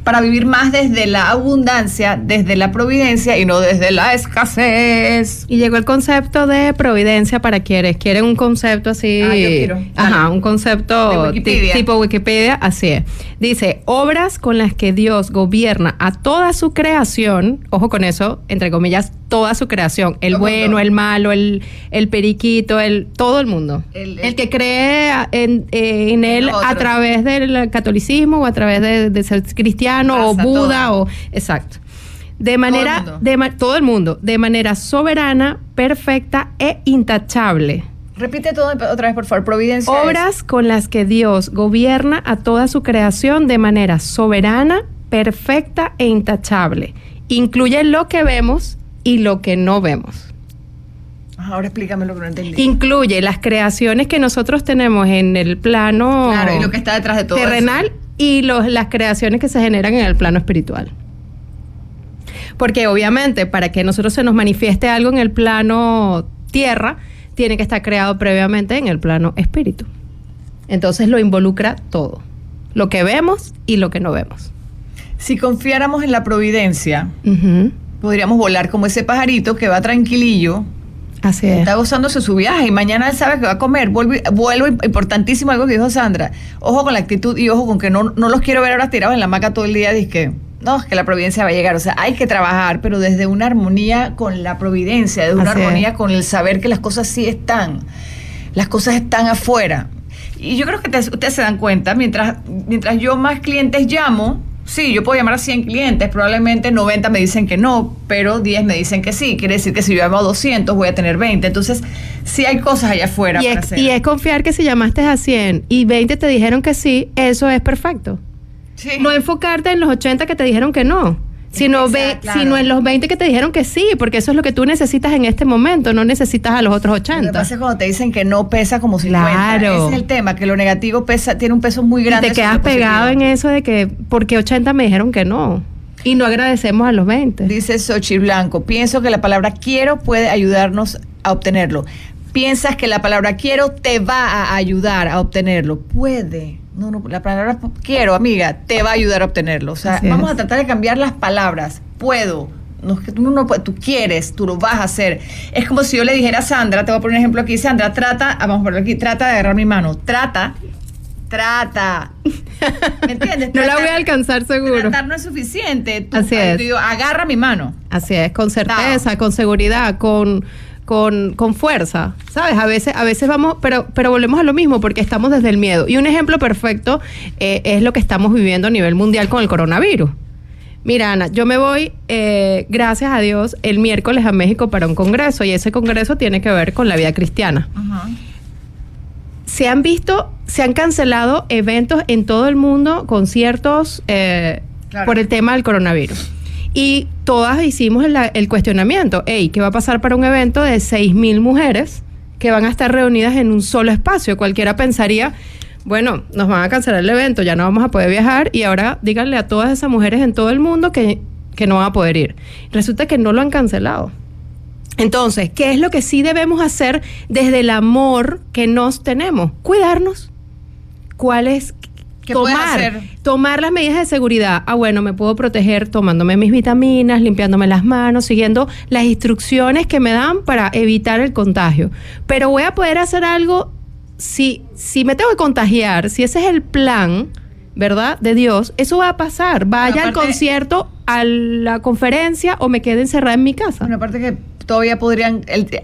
para vivir más desde la abundancia, desde la providencia y no desde la escasez. Y llegó el concepto de providencia para quienes quieren un concepto así. Ah, yo quiero. Ajá, Dale. un concepto De ti- Wikipedia. tipo Wikipedia, así es. Dice, obras con las que Dios gobierna a toda su creación, ojo con eso, entre comillas, toda su creación, el bueno, el malo, el, el periquito, el todo el mundo. El- El, el- que cree a- en, eh, en él a través del catolicismo o a través de, de ser cristiano o Buda o... Exacto. De manera, mundo. de todo el mundo, de manera soberana, perfecta e intachable. Repite todo otra vez, por favor. Providencia. es- Obras con las que Dios gobierna a toda su creación de manera soberana, perfecta e intachable. Incluye lo que vemos y lo que no vemos. Ajá, Ahora explícame lo que no entendí. Incluye las creaciones que nosotros tenemos en el plano claro, y lo que está detrás de todo terrenal eso. y los, las creaciones que se generan en el plano espiritual. Porque obviamente para que nosotros se nos manifieste algo en el plano tierra, tiene que estar creado previamente en el plano espíritu. Entonces lo involucra todo, lo que vemos y lo que no vemos. Si confiáramos en la providencia, podríamos volar como ese pajarito que va tranquilillo. Así es. Está gozándose su viaje y mañana él sabe que va a comer. Vuelvo, vuelvo importantísimo algo que dijo Sandra. Ojo con la actitud y ojo con que no, no los quiero ver ahora tirados en la maca todo el día. que no, es que la providencia va a llegar. O sea, hay que trabajar, pero desde una armonía con la providencia, desde una armonía con el saber que las cosas sí están. Las cosas están afuera. Y yo creo que ustedes se dan cuenta, mientras, mientras yo más clientes llamo, Sí, yo puedo llamar a 100 clientes, probablemente 90 me dicen que no, pero 10 me dicen que sí. Quiere decir que si yo llamo a 200 voy a tener 20. Entonces, sí hay cosas allá afuera. Y, es, y es confiar que si llamaste a 100 y 20 te dijeron que sí, eso es perfecto. Sí. No enfocarte en los 80 que te dijeron que no sino, ve, sino en los 20 que te dijeron que sí, porque eso es lo que tú necesitas en este momento, no necesitas a los otros 80. Lo que pasa es cuando te dicen que no pesa como 50. Claro. Ese es el tema, que lo negativo pesa, tiene un peso muy grande. Y te quedas pegado en eso de que, porque 80 me dijeron que no. Y no agradecemos a los 20. Dice Sochi Blanco, pienso que la palabra quiero puede ayudarnos a obtenerlo. Piensas que la palabra quiero te va a ayudar a obtenerlo. Puede no, no, la palabra quiero, amiga, te va a ayudar a obtenerlo. O sea, vamos a tratar de cambiar las palabras. Puedo. No, tú, no, tú quieres, tú lo vas a hacer. Es como si yo le dijera a Sandra, te voy a poner un ejemplo aquí, Sandra, trata, ah, vamos a ponerlo aquí, trata de agarrar mi mano. Trata, trata. ¿Me entiendes? no la voy a alcanzar seguro. Tratar no es suficiente. Así es. agarra mi mano. Así es, con certeza, con seguridad, con con, con, fuerza, ¿sabes? A veces, a veces vamos, pero, pero volvemos a lo mismo porque estamos desde el miedo. Y un ejemplo perfecto eh, es lo que estamos viviendo a nivel mundial con el coronavirus. Mira, Ana, yo me voy, eh, gracias a Dios, el miércoles a México para un congreso y ese congreso tiene que ver con la vida cristiana. Se han visto, se han cancelado eventos en todo el mundo, conciertos, eh, por el tema del coronavirus. Y todas hicimos el, cuestionamiento, hey, ¿qué va a pasar para un evento de 6.000 mujeres que van a estar reunidas en un solo espacio? Cualquiera pensaría, bueno, nos van a cancelar el evento, ya no vamos a poder viajar y ahora díganle a todas esas mujeres en todo el mundo que, que no van a poder ir. Resulta que no lo han cancelado. Entonces, ¿qué es lo que sí debemos hacer desde el amor que nos tenemos? Cuidarnos. ¿Cuál es, tomar, tomar las medidas de seguridad. Ah, bueno, me puedo proteger tomándome mis vitaminas, limpiándome las manos, siguiendo las instrucciones que me dan para evitar el contagio. Pero voy a poder hacer algo si, si me tengo que contagiar, si ese es el plan, ¿verdad? De Dios, eso va a pasar. Vaya al concierto, a la conferencia o me quede encerrada en mi casa. Una parte que todavía podrían,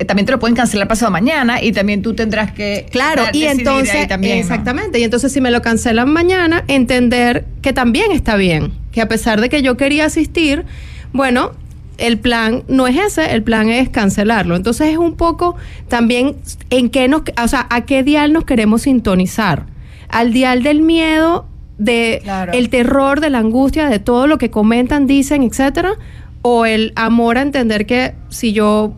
también te lo pueden cancelar pasado mañana y también tú tendrás que... Claro, y entonces, también, exactamente, y entonces si me lo cancelan mañana, entender que también está bien, que a pesar de que yo quería asistir, bueno, el plan no es ese, el plan es cancelarlo. Entonces es un poco también en qué nos, o sea, a qué dial nos queremos sintonizar. Al dial del miedo, de el terror, de la angustia, de todo lo que comentan, dicen, etcétera, o el amor a entender que si yo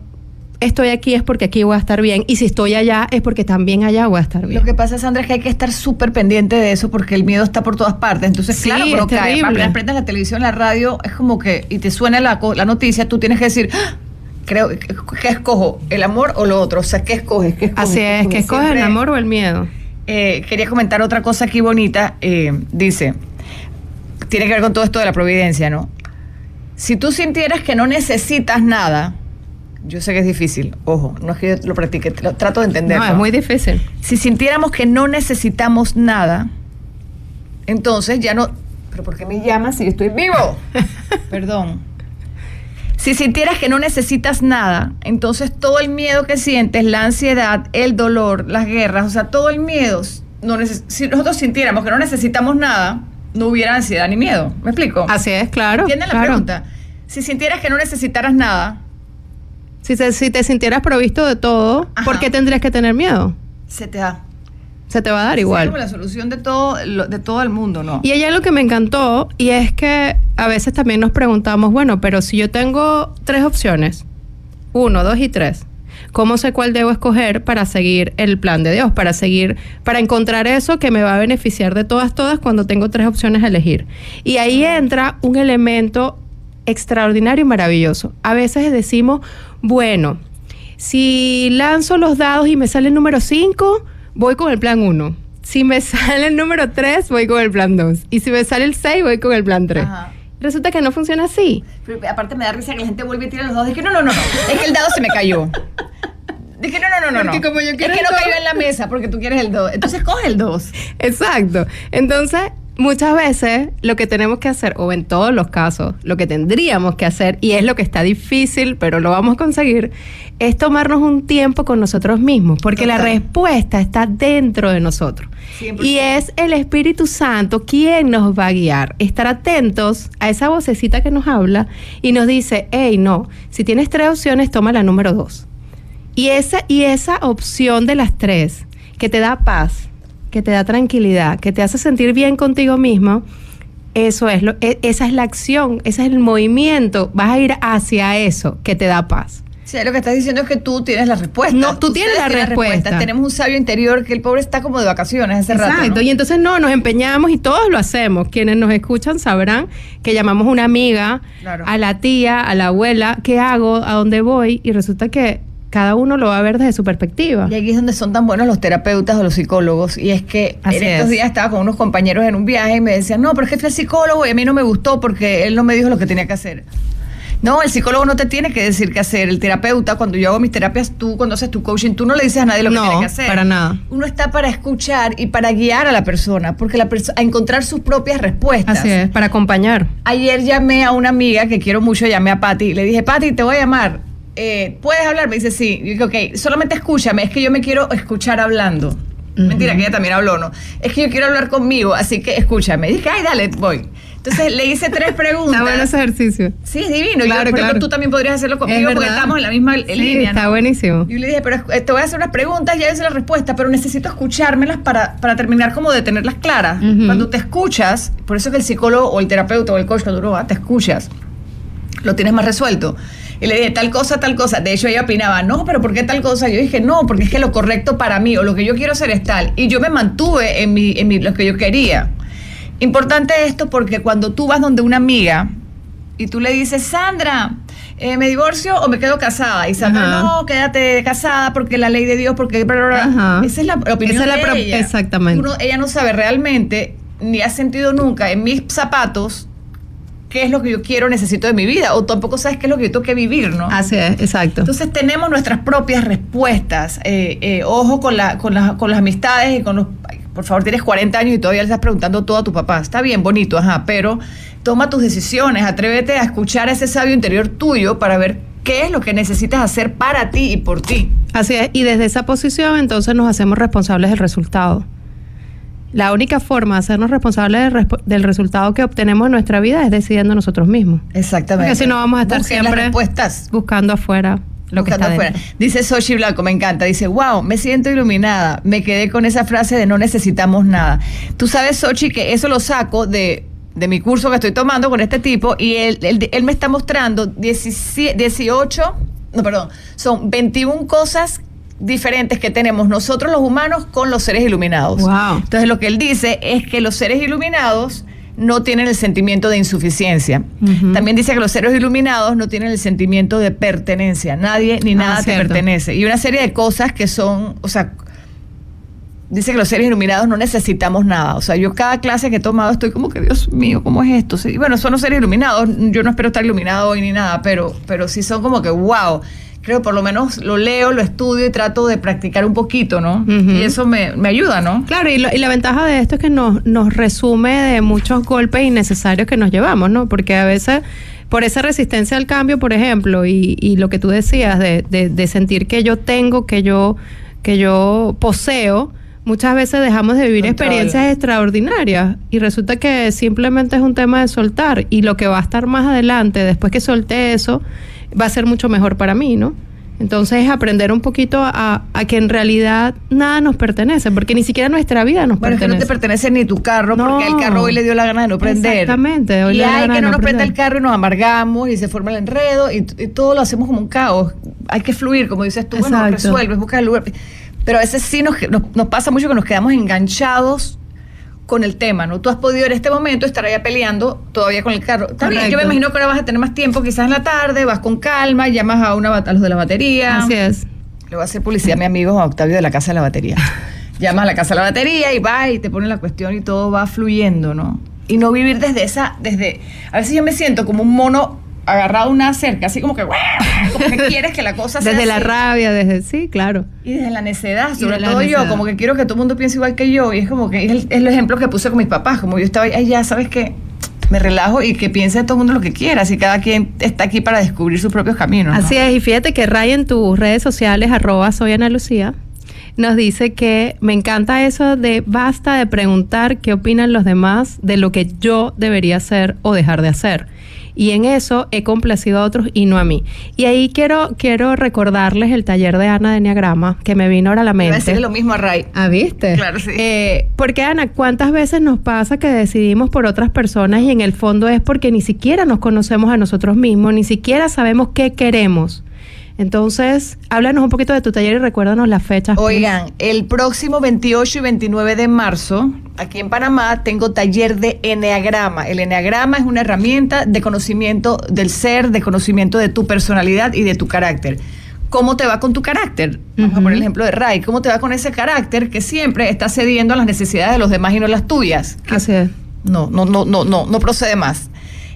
estoy aquí es porque aquí voy a estar bien y si estoy allá es porque también allá voy a estar bien. Lo que pasa, Sandra, es que hay que estar súper pendiente de eso porque el miedo está por todas partes. Entonces, sí, claro, pero cae. Aprendes la televisión, la radio, es como que, y te suena la, la noticia, tú tienes que decir, ¡Ah! creo, ¿qué escojo? ¿El amor o lo otro? O sea, ¿qué escoges? ¿Qué Así es, ¿qué escoges el amor o el miedo? Eh, quería comentar otra cosa aquí bonita. Eh, dice, tiene que ver con todo esto de la providencia, ¿no? Si tú sintieras que no necesitas nada, yo sé que es difícil, ojo, no es que yo lo practique, trato de entenderlo. No, es muy difícil. Si sintiéramos que no necesitamos nada, entonces ya no... ¿Pero por qué me llamas si estoy vivo? Perdón. Si sintieras que no necesitas nada, entonces todo el miedo que sientes, la ansiedad, el dolor, las guerras, o sea, todo el miedo, no si nosotros sintiéramos que no necesitamos nada, no hubiera ansiedad ni miedo. ¿Me explico? Así es, claro. ¿Entiendes la pregunta? Si sintieras que no necesitaras nada. Si, si te sintieras provisto de todo, ¿por qué tendrías que tener miedo? Se te da. Se te va a dar igual. Es como la solución de todo, de todo el mundo, ¿no? Y ella lo que me encantó, y es que a veces también nos preguntamos, bueno, pero si yo tengo tres opciones, uno, dos y tres, ¿Cómo sé cuál debo escoger para seguir el plan de Dios? Para seguir, para encontrar eso que me va a beneficiar de todas, todas cuando tengo tres opciones a elegir. Y ahí entra un elemento extraordinario y maravilloso. A veces decimos, bueno, si lanzo los dados y me sale el número 5, voy con el plan 1. Si me sale el número 3, voy con el plan 2. Y si me sale el 6, voy con el plan 3. Resulta que no funciona así. Pero aparte me da risa que la gente vuelve y tira los dados. Dije, no, no, no, no. Es que el dado se me cayó. Dije, no, no, no, no. Porque como yo quiero es que no cayó en la mesa porque tú quieres el 2. Entonces coge el 2. Exacto. Entonces, muchas veces lo que tenemos que hacer, o en todos los casos, lo que tendríamos que hacer, y es lo que está difícil, pero lo vamos a conseguir, es tomarnos un tiempo con nosotros mismos, porque la respuesta está dentro de nosotros. 100%. Y es el Espíritu Santo quien nos va a guiar. Estar atentos a esa vocecita que nos habla y nos dice, hey, no, si tienes tres opciones, toma la número dos. Y esa, y esa opción de las tres, que te da paz, que te da tranquilidad, que te hace sentir bien contigo mismo, eso es lo, e- esa es la acción, ese es el movimiento. Vas a ir hacia eso que te da paz. Sí, lo que estás diciendo es que tú tienes la respuesta. No, tú tienes la respuesta. Tenemos un sabio interior que el pobre está como de vacaciones hace rato. Exacto, ¿no? y entonces no, nos empeñamos y todos lo hacemos. Quienes nos escuchan sabrán que llamamos a una amiga, Claro. a la tía, a la abuela, ¿qué hago? ¿A dónde voy? Y resulta que cada uno lo va a ver desde su perspectiva. Y aquí es donde son tan buenos los terapeutas o los psicólogos. Y es que Así en estos es. días estaba con unos compañeros en un viaje y me decían, no, pero es que fui al psicólogo y a mí no me gustó porque él no me dijo lo que tenía que hacer. No, el psicólogo no te tiene que decir qué hacer. El terapeuta, cuando yo hago mis terapias, tú cuando haces tu coaching, tú no le dices a nadie lo que No, tiene que hacer. para nada. Uno está para escuchar y para guiar a la persona, porque la a encontrar sus propias respuestas. Así es, para acompañar. Ayer llamé a una amiga que quiero mucho, llamé a Patti y le dije, Patti, te voy a llamar. Eh, ¿Puedes hablar? Me dice, sí. Y dije, ok, solamente escúchame, es que yo me quiero escuchar hablando. Mentira, que ella también habló, ¿no? Es que yo quiero hablar conmigo, así que escúchame. dije, ay, dale, voy. Entonces le hice tres preguntas. Está bueno ese ejercicio. Sí, es divino. Claro, yo, claro. tú también podrías hacerlo conmigo Es porque estamos en la misma Sí, línea. está ¿no? buenísimo. Yo le dije, pero te voy a hacer unas preguntas, ya hice la respuesta, pero necesito escuchármelas para, para terminar como de tenerlas claras. Ujú. Cuando te escuchas, por eso que el psicólogo o el terapeuta o el coach, cuando uno va, te escuchas, lo tienes más resuelto. Y le dije, tal cosa, tal cosa. De hecho, ella opinaba, no, pero ¿por qué tal cosa? Yo dije, no, porque es que lo correcto para mí o lo que yo quiero hacer es tal. Y yo me mantuve en, mi, en mi- lo que yo quería. Importante esto porque cuando tú vas donde una amiga y tú le dices, Sandra, eh, ¿me divorcio o me quedo casada? Y Sandra, Ajá. no, quédate casada porque la ley de Dios, porque... bla, bla, bla". Esa es la opinión Esa es la ella. exactamente. Uno- ella no sabe realmente, ni ha sentido nunca en mis zapatos qué es lo que yo quiero, necesito de mi vida, o tampoco sabes qué es lo que yo tengo que vivir, ¿no? Así es, exacto. Entonces tenemos nuestras propias respuestas. Eh, eh, ojo con, la, con, la- con las amistades y con los... Por favor, tienes 40 años y todavía le estás preguntando todo a tu papá. Está bien, bonito, ajá, pero toma tus decisiones, atrévete a escuchar a ese sabio interior tuyo para ver qué es lo que necesitas hacer para ti y por ti. Así es, y desde esa posición entonces nos hacemos responsables del resultado. La única forma de hacernos responsables del, del resultado que obtenemos en nuestra vida es decidiendo nosotros mismos. Exactamente. Porque si no vamos a estar Busquen siempre respuestas. buscando afuera lo que está afuera. Dice Sochi Blanco, me encanta. Dice, wow, me siento iluminada. Me quedé con esa frase de no necesitamos nada. Tú sabes, Sochi, que eso lo saco de, de mi curso que estoy tomando con este tipo y él, él, él me está mostrando 17 18, no, perdón, son 21 cosas diferentes que tenemos nosotros los humanos con los seres iluminados. Wow. Entonces lo que él dice es que los seres iluminados no tienen el sentimiento de insuficiencia. También dice que los seres iluminados no tienen el sentimiento de pertenencia. Nadie ni Ah, nada te cierto. pertenece. Y una serie de cosas que son, o sea, dice que los seres iluminados no necesitamos nada. O sea, yo cada clase que he tomado estoy como que, Dios mío, ¿cómo es esto? Sí, bueno, son los seres iluminados. Yo no espero estar iluminado hoy ni nada, pero, pero sí son como que, wow. Creo que por lo menos lo leo, lo estudio y trato de practicar un poquito, ¿no? Y eso me, me ayuda, ¿no? Claro, y, lo- y la ventaja de esto es que nos, nos resume de muchos golpes innecesarios que nos llevamos, ¿no? Porque a veces, por esa resistencia al cambio, por ejemplo, y, y lo que tú decías de, de- de sentir que yo tengo, que yo, que yo poseo, muchas veces dejamos de vivir Control. experiencias extraordinarias y resulta que simplemente es un tema de soltar y lo que va a estar más adelante, después que solté eso, va a ser mucho mejor para mí, ¿no? Entonces es aprender un poquito a, a que en realidad nada nos pertenece, porque ni siquiera nuestra vida nos Bueno, es que no pertenece. te pertenece ni tu carro, No. porque el carro hoy le dio la gana de no prender. Exactamente, hoy y hay que no no nos prenda el carro y nos amargamos y se forma el enredo y, y todo lo hacemos como un caos. Hay que fluir, como dices tú, bueno, Exacto. resuelves, buscas el lugar. Pero a veces sí nos, nos, nos pasa mucho que nos quedamos enganchados con el tema, ¿no? Tú has podido en este momento estar allá peleando todavía con el carro. Bien, yo me imagino que ahora vas a tener más tiempo, quizás en la tarde, vas con calma, llamas a, una, a los de la batería. Así es. Le voy a hacer publicidad a mi amigo Octavio de la Casa de la Batería. Llamas a la Casa de la Batería y va y te ponen la cuestión y todo va fluyendo, ¿no? Y no vivir desde esa, desde... A veces yo me siento como un mono agarrado una cerca, así como que, como que quieres que la cosa sea Desde la rabia, desde, sí, claro. Y desde la necedad, sobre todo yo, como que quiero que todo el mundo piense igual que yo. Y es como que es el, es el ejemplo que puse con mis papás, como yo estaba ahí, "Ay, ya sabes que me relajo y que piense todo el mundo lo que quiera. Así cada quien está aquí para descubrir sus propios caminos. ¿no? Así es, y fíjate que Ray en tus redes sociales, arroba soy Ana Lucía, nos dice que me encanta eso de basta de preguntar qué opinan los demás de lo que yo debería hacer o dejar de hacer. Y en eso he complacido a otros y no a mí. Y ahí quiero, quiero recordarles el taller de Ana de Enneagrama, que me vino ahora a la mente. decirle lo mismo a Ray. Ah, ¿viste? Claro, sí. Eh, porque, Ana, ¿cuántas veces nos pasa que decidimos por otras personas y en el fondo es porque ni siquiera nos conocemos a nosotros mismos, ni siquiera sabemos qué queremos? Entonces, háblanos un poquito de tu taller y recuérdanos las fechas. please. Oigan, el próximo 28 y 29 de marzo, aquí en Panamá, tengo taller de Enneagrama. El Enneagrama es una herramienta de conocimiento del ser, de conocimiento de tu personalidad y de tu carácter. ¿Cómo te va con tu carácter? Vamos a poner el ejemplo de Ray. ¿Cómo te va con ese carácter que siempre está cediendo a las necesidades de los demás y no las tuyas? Así es. no, no, no, no, no, no procede más.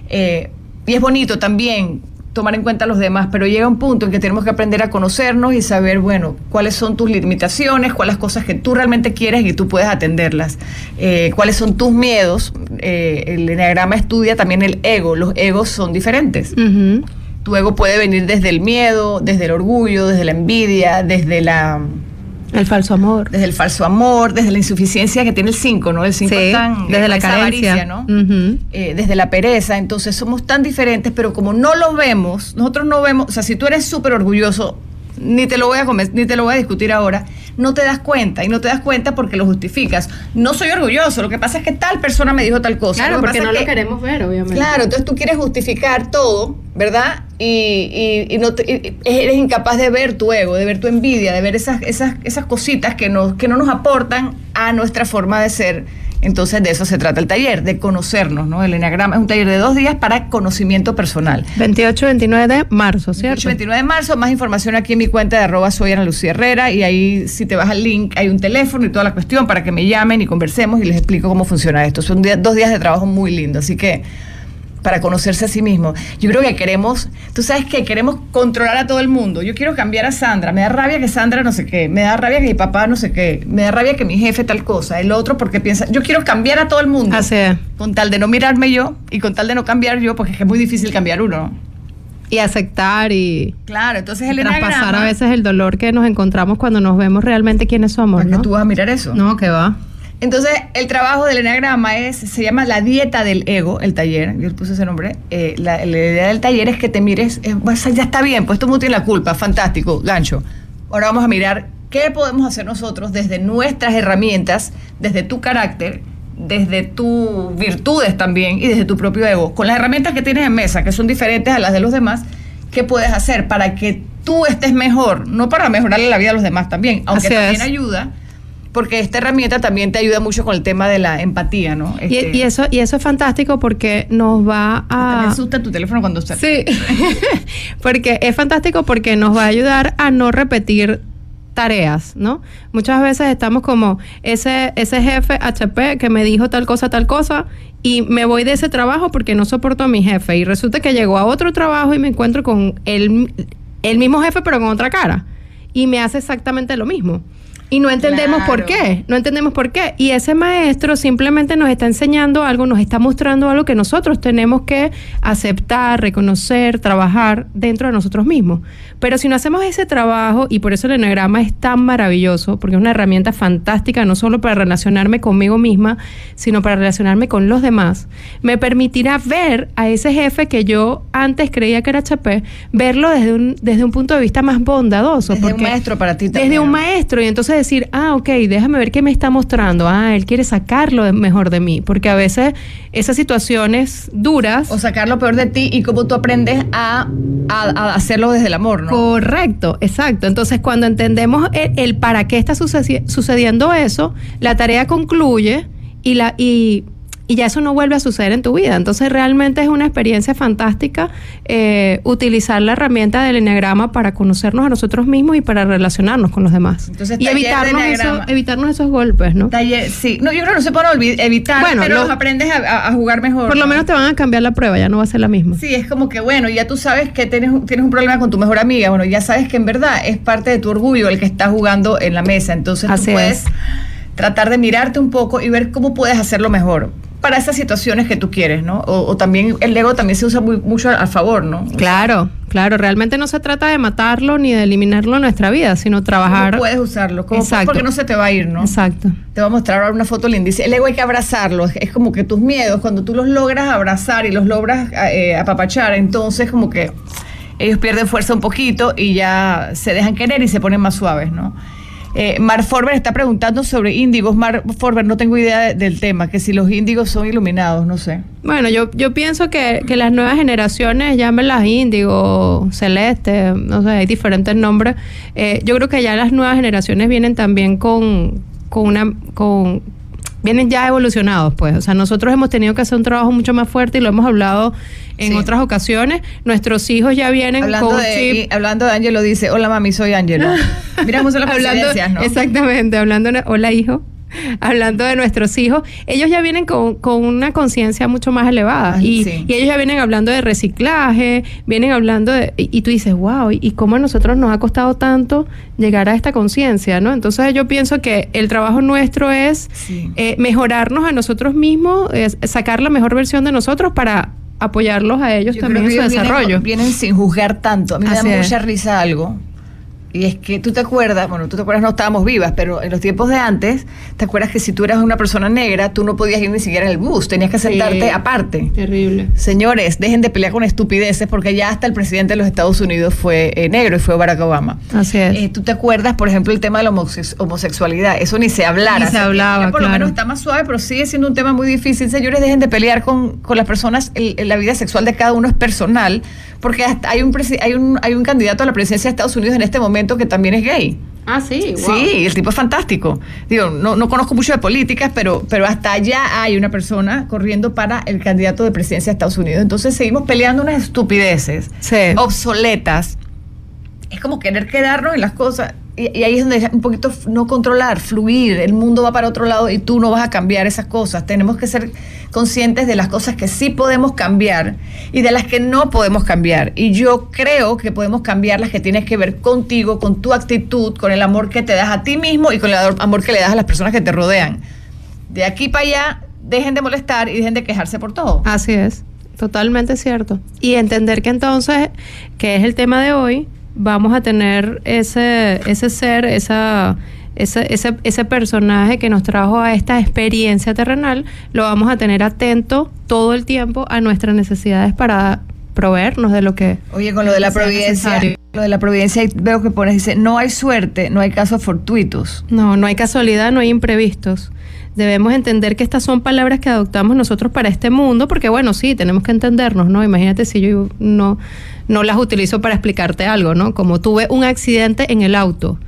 Eh, y es bonito también tomar en cuenta a los demás, pero llega un punto en que tenemos que aprender a conocernos y saber, bueno, cuáles son tus limitaciones, cuáles las cosas que tú realmente quieres y tú puedes atenderlas, eh, cuáles son tus miedos. Eh, el enneagrama estudia también el ego, los egos son diferentes. Tu ego puede venir desde el miedo, desde el orgullo, desde la envidia, desde la El falso amor. desde el falso amor, desde la insuficiencia que tiene el 5, ¿no? El 5 Sí, es tan desde la esa carencia. avaricia, ¿no? Eh, desde la pereza, entonces somos tan diferentes, pero como no lo vemos, nosotros no vemos, o sea, si tú eres súper orgulloso, ni te lo voy a comer, ni te lo voy a discutir ahora, no te das cuenta, y no te das cuenta porque lo justificas. No soy orgulloso, lo que pasa es que tal persona me dijo tal cosa. Claro, porque no lo que- queremos ver, obviamente. Claro, entonces tú quieres justificar todo, ¿verdad? Y, y- y no te- y- eres incapaz de ver tu ego, de ver tu envidia, de ver esas, esas, esas cositas que, nos, que no nos aportan a nuestra forma de ser. Entonces de eso se trata el taller, de conocernos, ¿no? El Enneagrama es un taller de dos días para conocimiento personal. 28 29 de marzo, 28 ¿cierto? 29 de marzo, más información aquí en mi cuenta de arroba soy Ana Lucía Herrera y ahí si te vas al link hay un teléfono y toda la cuestión para que me llamen y conversemos y les explico cómo funciona esto. Son dos días de trabajo muy lindos, así que para conocerse a sí mismo. Yo creo que queremos, tú sabes que queremos controlar a todo el mundo. Yo quiero cambiar a Sandra, me da rabia que Sandra no sé qué, me da rabia que mi papá no sé qué, me da rabia que mi jefe tal cosa, el otro porque piensa, yo quiero cambiar a todo el mundo. Así es. Con tal de no mirarme yo y con tal de no cambiar yo, porque es que es muy difícil cambiar uno. Y aceptar y Claro, entonces el traspasar a veces el dolor que nos encontramos cuando nos vemos realmente quiénes somos, ¿Para qué ¿no? tú vas a mirar eso? No, que va. Entonces, el trabajo del enagrama es, se llama la dieta del ego, el taller, yo le puse ese nombre. Eh, la, la idea del taller es que te mires, eh, pues, ya está bien, pues todo mundo tiene la culpa, fantástico, gancho. Ahora vamos a mirar qué podemos hacer nosotros desde nuestras herramientas, desde tu carácter, desde tus virtudes también y desde tu propio ego, con las herramientas que tienes en mesa, que son diferentes a las de los demás, ¿qué puedes hacer para que tú estés mejor? No para mejorarle la vida a los demás también, aunque Así también es. ayuda, porque esta herramienta también te ayuda mucho con el tema de la empatía, ¿no? Y, Este, y eso, y eso es fantástico porque nos va Me a... asusta tu teléfono cuando está. Sí, porque es fantástico porque nos va a ayudar a no repetir tareas, ¿no? Muchas veces estamos como ese, ese jefe HP que me dijo tal cosa, tal cosa, y me voy de ese trabajo porque no soporto a mi jefe. Y resulta que llegó a otro trabajo y me encuentro con el, el mismo jefe pero con otra cara. Y me hace exactamente lo mismo. Y no entendemos por qué, no entendemos por qué. Y ese maestro simplemente nos está enseñando algo, nos está mostrando algo que nosotros tenemos que aceptar, reconocer, trabajar dentro de nosotros mismos. Pero si no hacemos ese trabajo, y por eso el enagrama es tan maravilloso, porque es una herramienta fantástica no solo para relacionarme conmigo misma, sino para relacionarme con los demás, me permitirá ver a ese jefe que yo antes creía que era HP, verlo desde un, desde un punto de vista más bondadoso. Desde un maestro para ti Desde también. un maestro, y entonces decir, ah, ok, déjame ver qué me está mostrando. Ah, él quiere sacarlo de- mejor de mí. Porque a veces esas situaciones duras. O sacar lo peor de ti y cómo tú aprendes a, a- a hacerlo desde el amor, ¿no? Correcto, exacto. Entonces, cuando entendemos el, el para qué está sucedi- sucediendo eso, la tarea concluye y la y y ya eso no vuelve a suceder en tu vida. Entonces realmente es una experiencia fantástica eh, utilizar la herramienta del enneagrama para conocernos a nosotros mismos y para relacionarnos con los demás. Entonces, y evitarnos, eso- evitarnos esos golpes, ¿no? Taller, sí. No, yo creo que no se pueden evitar, Bueno, pero lo- los aprendes a, a- jugar mejor. Por lo ¿no? menos te van a cambiar la prueba, ya no va a ser la misma. Sí, es como que bueno, ya tú sabes que tienes, un- tienes un problema con tu mejor amiga. Bueno, ya sabes que en verdad es parte de tu orgullo el que está jugando en la mesa. Entonces Así tú puedes es. tratar de mirarte un poco y ver cómo puedes hacerlo mejor para esas situaciones que tú quieres, ¿no? O, o también el ego también se usa muy, mucho a, favor, ¿no? Claro, claro, realmente no se trata de matarlo ni de eliminarlo en nuestra vida, sino trabajar. ¿Cómo puedes usarlo? ¿Cómo- Exacto. Porque no se te va a ir, ¿no? Exacto. Te voy a mostrar ahora una foto linda. Dice, el ego hay que abrazarlo. Es, es como que tus miedos, cuando tú los logras abrazar y los logras eh, apapachar, entonces como que ellos pierden fuerza un poquito y ya se dejan querer y se ponen más suaves, ¿no? Eh, Mar Forber está preguntando sobre índigos. Mar Forber, no tengo idea de- del tema, que si los índigos son iluminados, no sé. Bueno, yo, yo pienso que, que las nuevas generaciones, llámenlas índigo, celeste, no sé, hay diferentes nombres. Eh, yo creo que ya las nuevas generaciones vienen también con, con una, con, vienen ya evolucionados, pues. O sea, nosotros hemos tenido que hacer un trabajo mucho más fuerte y lo hemos hablado en Sí. otras ocasiones. Nuestros hijos ya vienen Hablando con de, chip. y- hablando de Ángelo, dice, hola mami, soy Ángelo. Mira cómo son las hablando, ¿no? Exactamente, hablando, de- hola hijo, hablando de nuestros hijos, ellos ya vienen con, con una conciencia mucho más elevada y, sí. y ellos ya vienen hablando de reciclaje, vienen hablando de, y, y tú dices, wow, ¿y cómo a nosotros nos ha costado tanto llegar a esta conciencia, ¿no? Entonces yo pienso que el trabajo nuestro es Sí. eh, mejorarnos a nosotros mismos, es sacar la mejor versión de nosotros para apoyarlos a ellos Yo también en su ellos desarrollo. Vienen, vienen sin juzgar tanto. A mí me da es. mucha risa algo. Y es que tú te acuerdas, bueno, tú te acuerdas, no estábamos vivas, pero en los tiempos de antes, te acuerdas que si tú eras una persona negra, tú no podías ir ni siquiera en el bus, tenías que sentarte Sí. aparte. Terrible. Señores, dejen de pelear con estupideces porque ya hasta el presidente de los Estados Unidos fue eh, negro y fue Barack Obama. Así es. Eh, ¿Tú te acuerdas, por ejemplo, el tema de la homosex- homosexualidad? Eso ni se hablara. Ni se hablaba, Ya por lo claro. menos está más suave, pero sigue siendo un tema muy difícil. Señores, dejen de pelear con, con las personas. El- la vida sexual de cada uno es personal, porque hasta hay un, hay, un, hay un candidato a la presidencia de Estados Unidos en este momento que también es gay. Ah, sí, Sí, el tipo es fantástico. Digo, no, no conozco mucho de políticas, pero, pero hasta allá hay una persona corriendo para el candidato de presidencia de Estados Unidos. Entonces seguimos peleando unas estupideces Sí. obsoletas. Es como querer quedarnos en las cosas. Y, ahí es donde un poquito no controlar, fluir. El mundo va para otro lado y tú no vas a cambiar esas cosas. Tenemos que ser conscientes de las cosas que sí podemos cambiar y de las que no podemos cambiar. Y yo creo que podemos cambiar las que tienes que ver contigo, con tu actitud, con el amor que te das a ti mismo y con el amor que le das a las personas que te rodean. De aquí para allá, dejen de molestar y dejen de quejarse por todo. Así es, totalmente cierto. Y entender que entonces, que es el tema de hoy, vamos a tener ese, ese ser, esa, ese, ese, ese personaje que nos trajo a esta experiencia terrenal, lo vamos a tener atento todo el tiempo a nuestras necesidades para proveernos de lo que... Oye, con lo de la providencia, necesario. lo de la providencia veo que pones, dice, no hay suerte, no hay casos fortuitos. No, no hay casualidad, no hay imprevistos. Debemos entender que estas son palabras que adoptamos nosotros para este mundo, porque bueno, sí, tenemos que entendernos, ¿no? Imagínate si yo no, no las utilizo para explicarte algo, ¿no? Como tuve un accidente en el auto.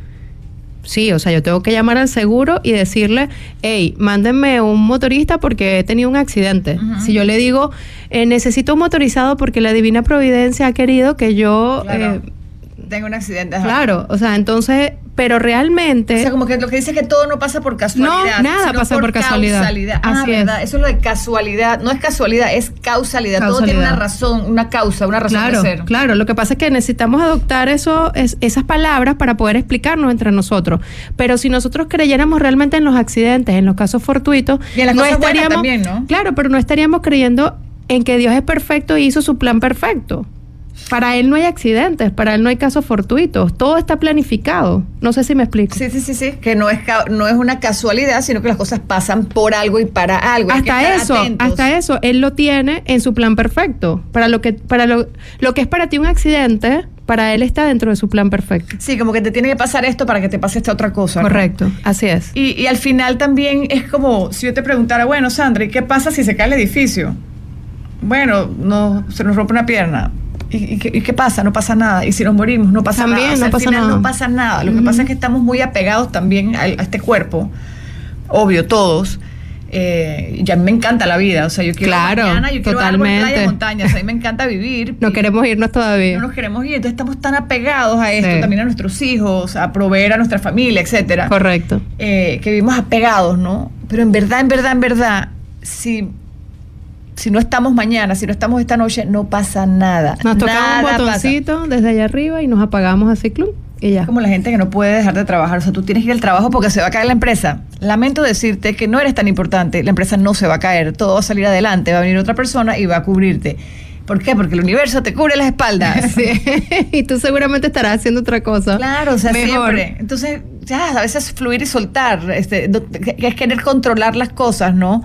Sí, o sea, yo tengo que llamar al seguro y decirle, hey, mándenme un motorista porque he tenido un accidente. Si yo le digo, eh, necesito un motorizado porque la Divina Providencia ha querido que yo... Claro. eh, Tengo un accidente. ajá. claro, o sea, entonces, pero realmente... O sea, como que lo que dice es que todo no pasa por casualidad. No, nada sino pasa por casualidad. causalidad. Ah, es. verdad. Eso es lo de casualidad. No es casualidad, es causalidad. Todo tiene una razón, una causa, una razón Claro, de ser. claro. Lo que pasa es que necesitamos adoptar eso, es- esas palabras para poder explicarnos entre nosotros. Pero si nosotros creyéramos realmente en los accidentes, en los casos fortuitos, Y en las no cosas estaríamos, también, ¿no? claro, pero no estaríamos creyendo en que Dios es perfecto y hizo su plan perfecto. Para él no hay accidentes, para él no hay casos fortuitos, todo está planificado. No sé si me explico. Sí, sí, sí, sí. Que no es, no es una casualidad, sino que las cosas pasan por algo y para algo. Que hasta eso, atentos. hasta eso, él lo tiene en su plan perfecto. Para lo que, para lo, lo que es para ti un accidente, para él está dentro de su plan perfecto. Sí, como que te tiene que pasar esto para que te pase esta otra cosa. ¿no? Correcto, así es. Y, y al final también es como si yo te preguntara, bueno, Sandra, ¿y qué pasa si se cae el edificio? Bueno, no, se nos rompe una pierna. ¿Y, y qué, y qué pasa? No pasa nada. Y si nos morimos, no pasa También nada. O sea, no al pasa final nada. no pasa nada. Lo que pasa es que estamos muy apegados también a, a este cuerpo, obvio, todos. eh, ya me encanta la vida, o sea, yo quiero claro, mañana, yo quiero totalmente. playa, montañas, a mí me encanta vivir. No queremos irnos todavía. No nos queremos ir, entonces estamos tan apegados a esto, Sí. también a nuestros hijos, a proveer a nuestra familia, etcétera. Correcto. eh, que vivimos apegados, ¿no? Pero en verdad, en verdad, en verdad, si, si no estamos mañana, si no estamos esta noche, no pasa nada. Nos tocamos un pasa. botoncito desde allá arriba y nos apagamos así, club, y ya. Es como la gente que no puede dejar de trabajar. O sea, tú tienes que ir al trabajo porque se va a caer la empresa. Lamento decirte que no eres tan importante. La empresa no se va a caer. Todo va a salir adelante. Va a venir otra persona y va a cubrirte. ¿Por qué? Porque el universo te cubre las espaldas. Sí. y tú seguramente estarás haciendo otra cosa. Claro, o sea, Mejor. siempre. Entonces, ya, a veces fluir y soltar, este, es querer controlar las cosas, ¿no?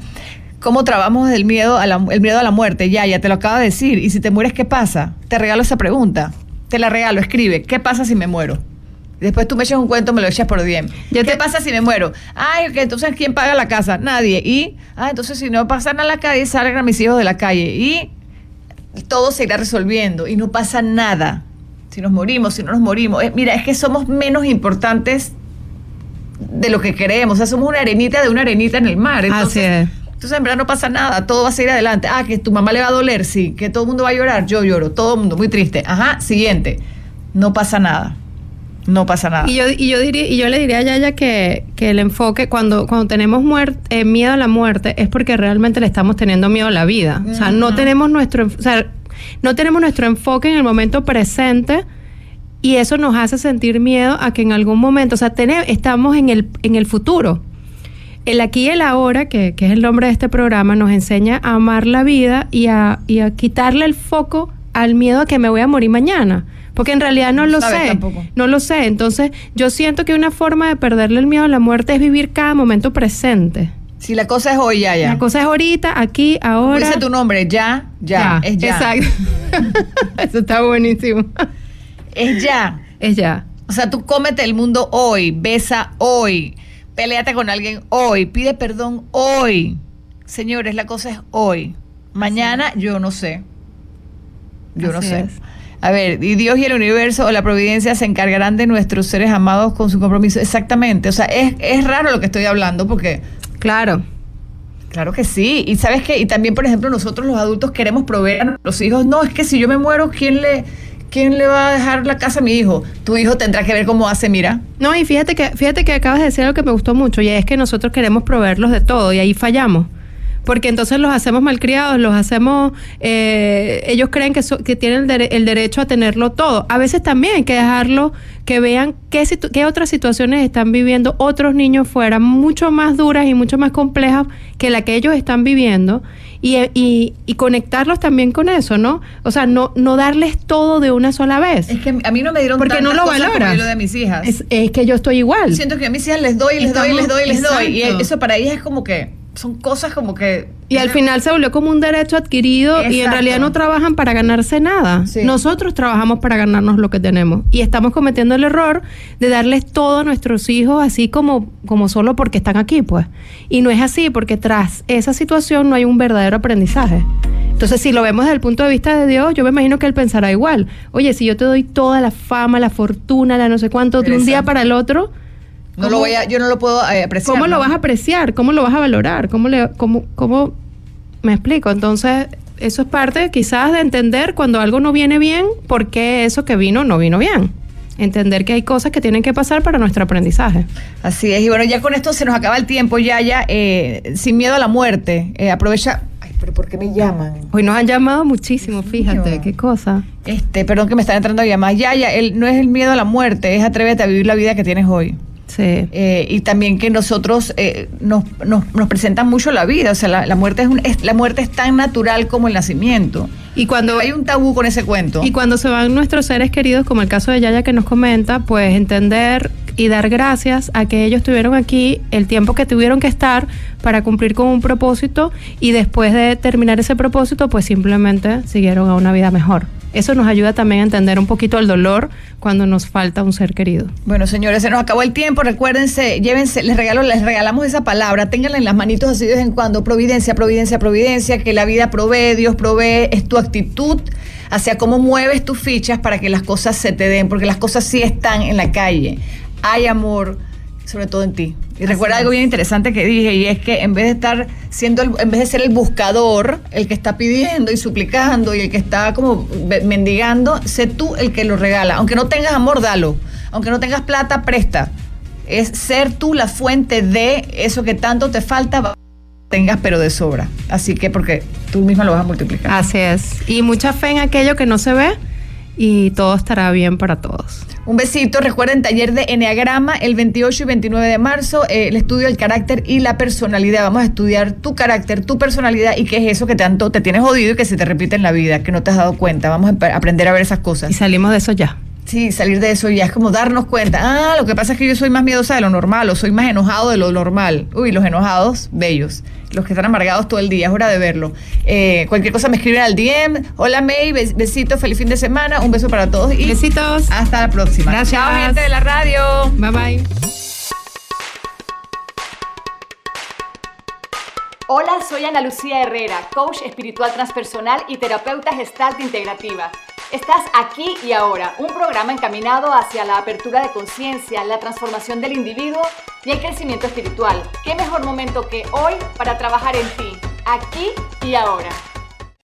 ¿Cómo trabajamos el miedo, a la, el miedo a la muerte? Ya, ya te lo acabo de decir. Y si te mueres, ¿qué pasa? Te regalo esa pregunta. Te la regalo, escribe. ¿Qué pasa si me muero? Después tú me echas un cuento, me lo echas por bien. Yo ¿Qué te- pasa si me muero? Ay, que entonces ¿quién paga la casa? Nadie. Y, ah, entonces si no pasan a la calle, salgan mis hijos de la calle. Y todo se irá resolviendo y no pasa nada. Si nos morimos, si no nos morimos. Eh, mira, es que somos menos importantes de lo que queremos. O sea, somos una arenita de una arenita en el mar. Entonces, Así es. Entonces, en verdad no pasa nada, todo va a seguir adelante. Ah, que tu mamá le va a doler, sí. Que todo el mundo va a llorar, yo lloro, todo el mundo, muy triste. Ajá, siguiente. No pasa nada. No pasa nada. Y yo, y yo diría, y yo le diría a Yaya que, que el enfoque, cuando, cuando tenemos eh, miedo a la muerte, es porque realmente le estamos teniendo miedo a la vida. O sea, no tenemos nuestro, o sea, no tenemos nuestro enfoque en el momento presente y eso nos hace sentir miedo a que en algún momento, o sea, tene- estamos en el, en el futuro. El aquí y el ahora, que, que es el nombre de este programa, nos enseña a amar la vida y a, y a quitarle el foco al miedo a que me voy a morir mañana. Porque en realidad no lo sabes sé. tampoco. No lo sé. Entonces, yo siento que una forma de perderle el miedo a la muerte es vivir cada momento presente. Si la cosa es hoy, ya, ya. La cosa es ahorita, aquí, ahora. Dice tu nombre, ya, ya, es ya. Exacto. Eso está buenísimo. Es ya. Es ya. O sea, tú cómete el mundo hoy, besa hoy, peleate con alguien hoy, pide perdón hoy. Señores, la cosa es hoy. Mañana yo no sé. Yo no sé. es. A ver, y Dios y el universo o la providencia se encargarán de nuestros seres amados con su compromiso. Exactamente. O sea, es, es raro lo que estoy hablando porque Claro. Claro que sí. Y sabes que, y también, por ejemplo, nosotros los adultos queremos proveer a nuestros hijos. No, es que si yo me muero, ¿quién le, quién le va a dejar la casa a mi hijo? Tu hijo tendrá que ver cómo hace, mira. No, y fíjate que, fíjate que acabas de decir algo que me gustó mucho, y es que nosotros queremos proveerlos de todo, y ahí fallamos. Porque entonces los hacemos malcriados, los hacemos, eh, ellos creen que, que tienen el derecho a tenerlo todo. A veces también hay que dejarlo que vean qué, situ- qué otras situaciones están viviendo otros niños fuera, mucho más duras y mucho más complejas que la que ellos están viviendo, y, y, y conectarlos también con eso, ¿no? O sea, no, no darles todo de una sola vez. Es que a mí no me dieron Porque no lo cosas como valoras. yo lo de mis hijas. Es, es que yo estoy igual. Siento que a mis hijas les doy, les doy, Estamos- les doy, les doy. Y eso para ellas es como que son cosas como que... Y al final se volvió como un derecho adquirido y en realidad no trabajan para ganarse nada. Sí. Nosotros trabajamos para ganarnos lo que tenemos. Y estamos cometiendo el error de darles todo a nuestros hijos así como, como solo porque están aquí, pues. Y no es así, porque tras esa situación no hay un verdadero aprendizaje. Entonces, si lo vemos desde el punto de vista de Dios, yo me imagino que Él pensará igual. Oye, si yo te doy toda la fama, la fortuna, la no sé cuánto, de un día para el otro, No ¿Cómo- lo voy a, yo no lo puedo eh, apreciar. ¿Cómo lo vas a apreciar? ¿Cómo lo vas a valorar? ¿Cómo, le, cómo, cómo me explico? Entonces, eso es parte quizás de entender cuando algo no viene bien, por qué eso que vino no vino bien. Entender que hay cosas que tienen que pasar para nuestro aprendizaje. Así es, y bueno, ya con esto se nos acaba el tiempo, ya, ya, eh, sin miedo a la muerte. Eh, aprovecha. Ay, pero ¿por qué me llaman? Hoy nos han llamado muchísimo, fíjate, qué cosa. Este, perdón que me están entrando llamadas. Ya, ya, el, no es el miedo a la muerte, es atrévete a vivir la vida que tienes hoy. Sí. Eh, y también que nosotros eh, nos, nos, nos presentan mucho la vida, o sea, la, la muerte es, un- es- la muerte es tan natural como el nacimiento. Y cuando Hay un tabú con ese cuento. Y cuando se van nuestros seres queridos, como el caso de Yaya que nos comenta, pues entender y dar gracias a que ellos estuvieron aquí el tiempo que tuvieron que estar para cumplir con un propósito y después de terminar ese propósito, pues simplemente siguieron a una vida mejor. Eso nos ayuda también a entender un poquito el dolor cuando nos falta un ser querido. Bueno, señores, se nos acabó el tiempo. Recuérdense, llévense, les regalo, les regalamos esa palabra, ténganla en las manitos así de vez en cuando. Providencia, providencia, providencia, que la vida provee, Dios provee, es tu actitud hacia cómo mueves tus fichas para que las cosas se te den, porque las cosas sí están en la calle. Hay amor, sobre todo en ti. Y recuerda algo bien interesante que dije, y es que en vez de estar siendo, el- en vez de ser el buscador, el que está pidiendo y suplicando y el que está como mendigando, sé tú el que lo regala. Aunque no tengas amor, dalo. Aunque no tengas plata, presta. Es ser tú la fuente de eso que tanto te falta, tengas pero de sobra. Así que porque tú misma lo vas a multiplicar. Así es. Y mucha fe en aquello que no se ve y todo estará bien para todos. Un besito. Recuerden, taller de Enneagrama el 28 y 29 de marzo, eh, el estudio del carácter y la personalidad. Vamos a estudiar tu carácter, tu personalidad y qué es eso que tanto te tienes jodido y que se te repite en la vida, que no te has dado cuenta. Vamos a aprender a ver esas cosas. Y salimos de eso ya. Sí, salir de eso ya es como darnos cuenta. Ah, lo que pasa es que yo soy más miedosa de lo normal o soy más enojado de lo normal. Uy, los enojados, bellos. Los que están amargados todo el día, es hora de verlo. Eh, cualquier cosa me escriben al DM. Hola May, bes- besito, feliz fin de semana. Un beso para todos y Besitos. hasta la próxima. Gracias. Chao, gente de la radio. Bye bye. Hola, soy Ana Lucía Herrera, coach espiritual transpersonal y terapeuta gestalt integrativa. Estás aquí y ahora, un programa encaminado hacia la apertura de conciencia, la transformación del individuo y el crecimiento espiritual. ¿Qué mejor momento que hoy para trabajar en ti, aquí y ahora?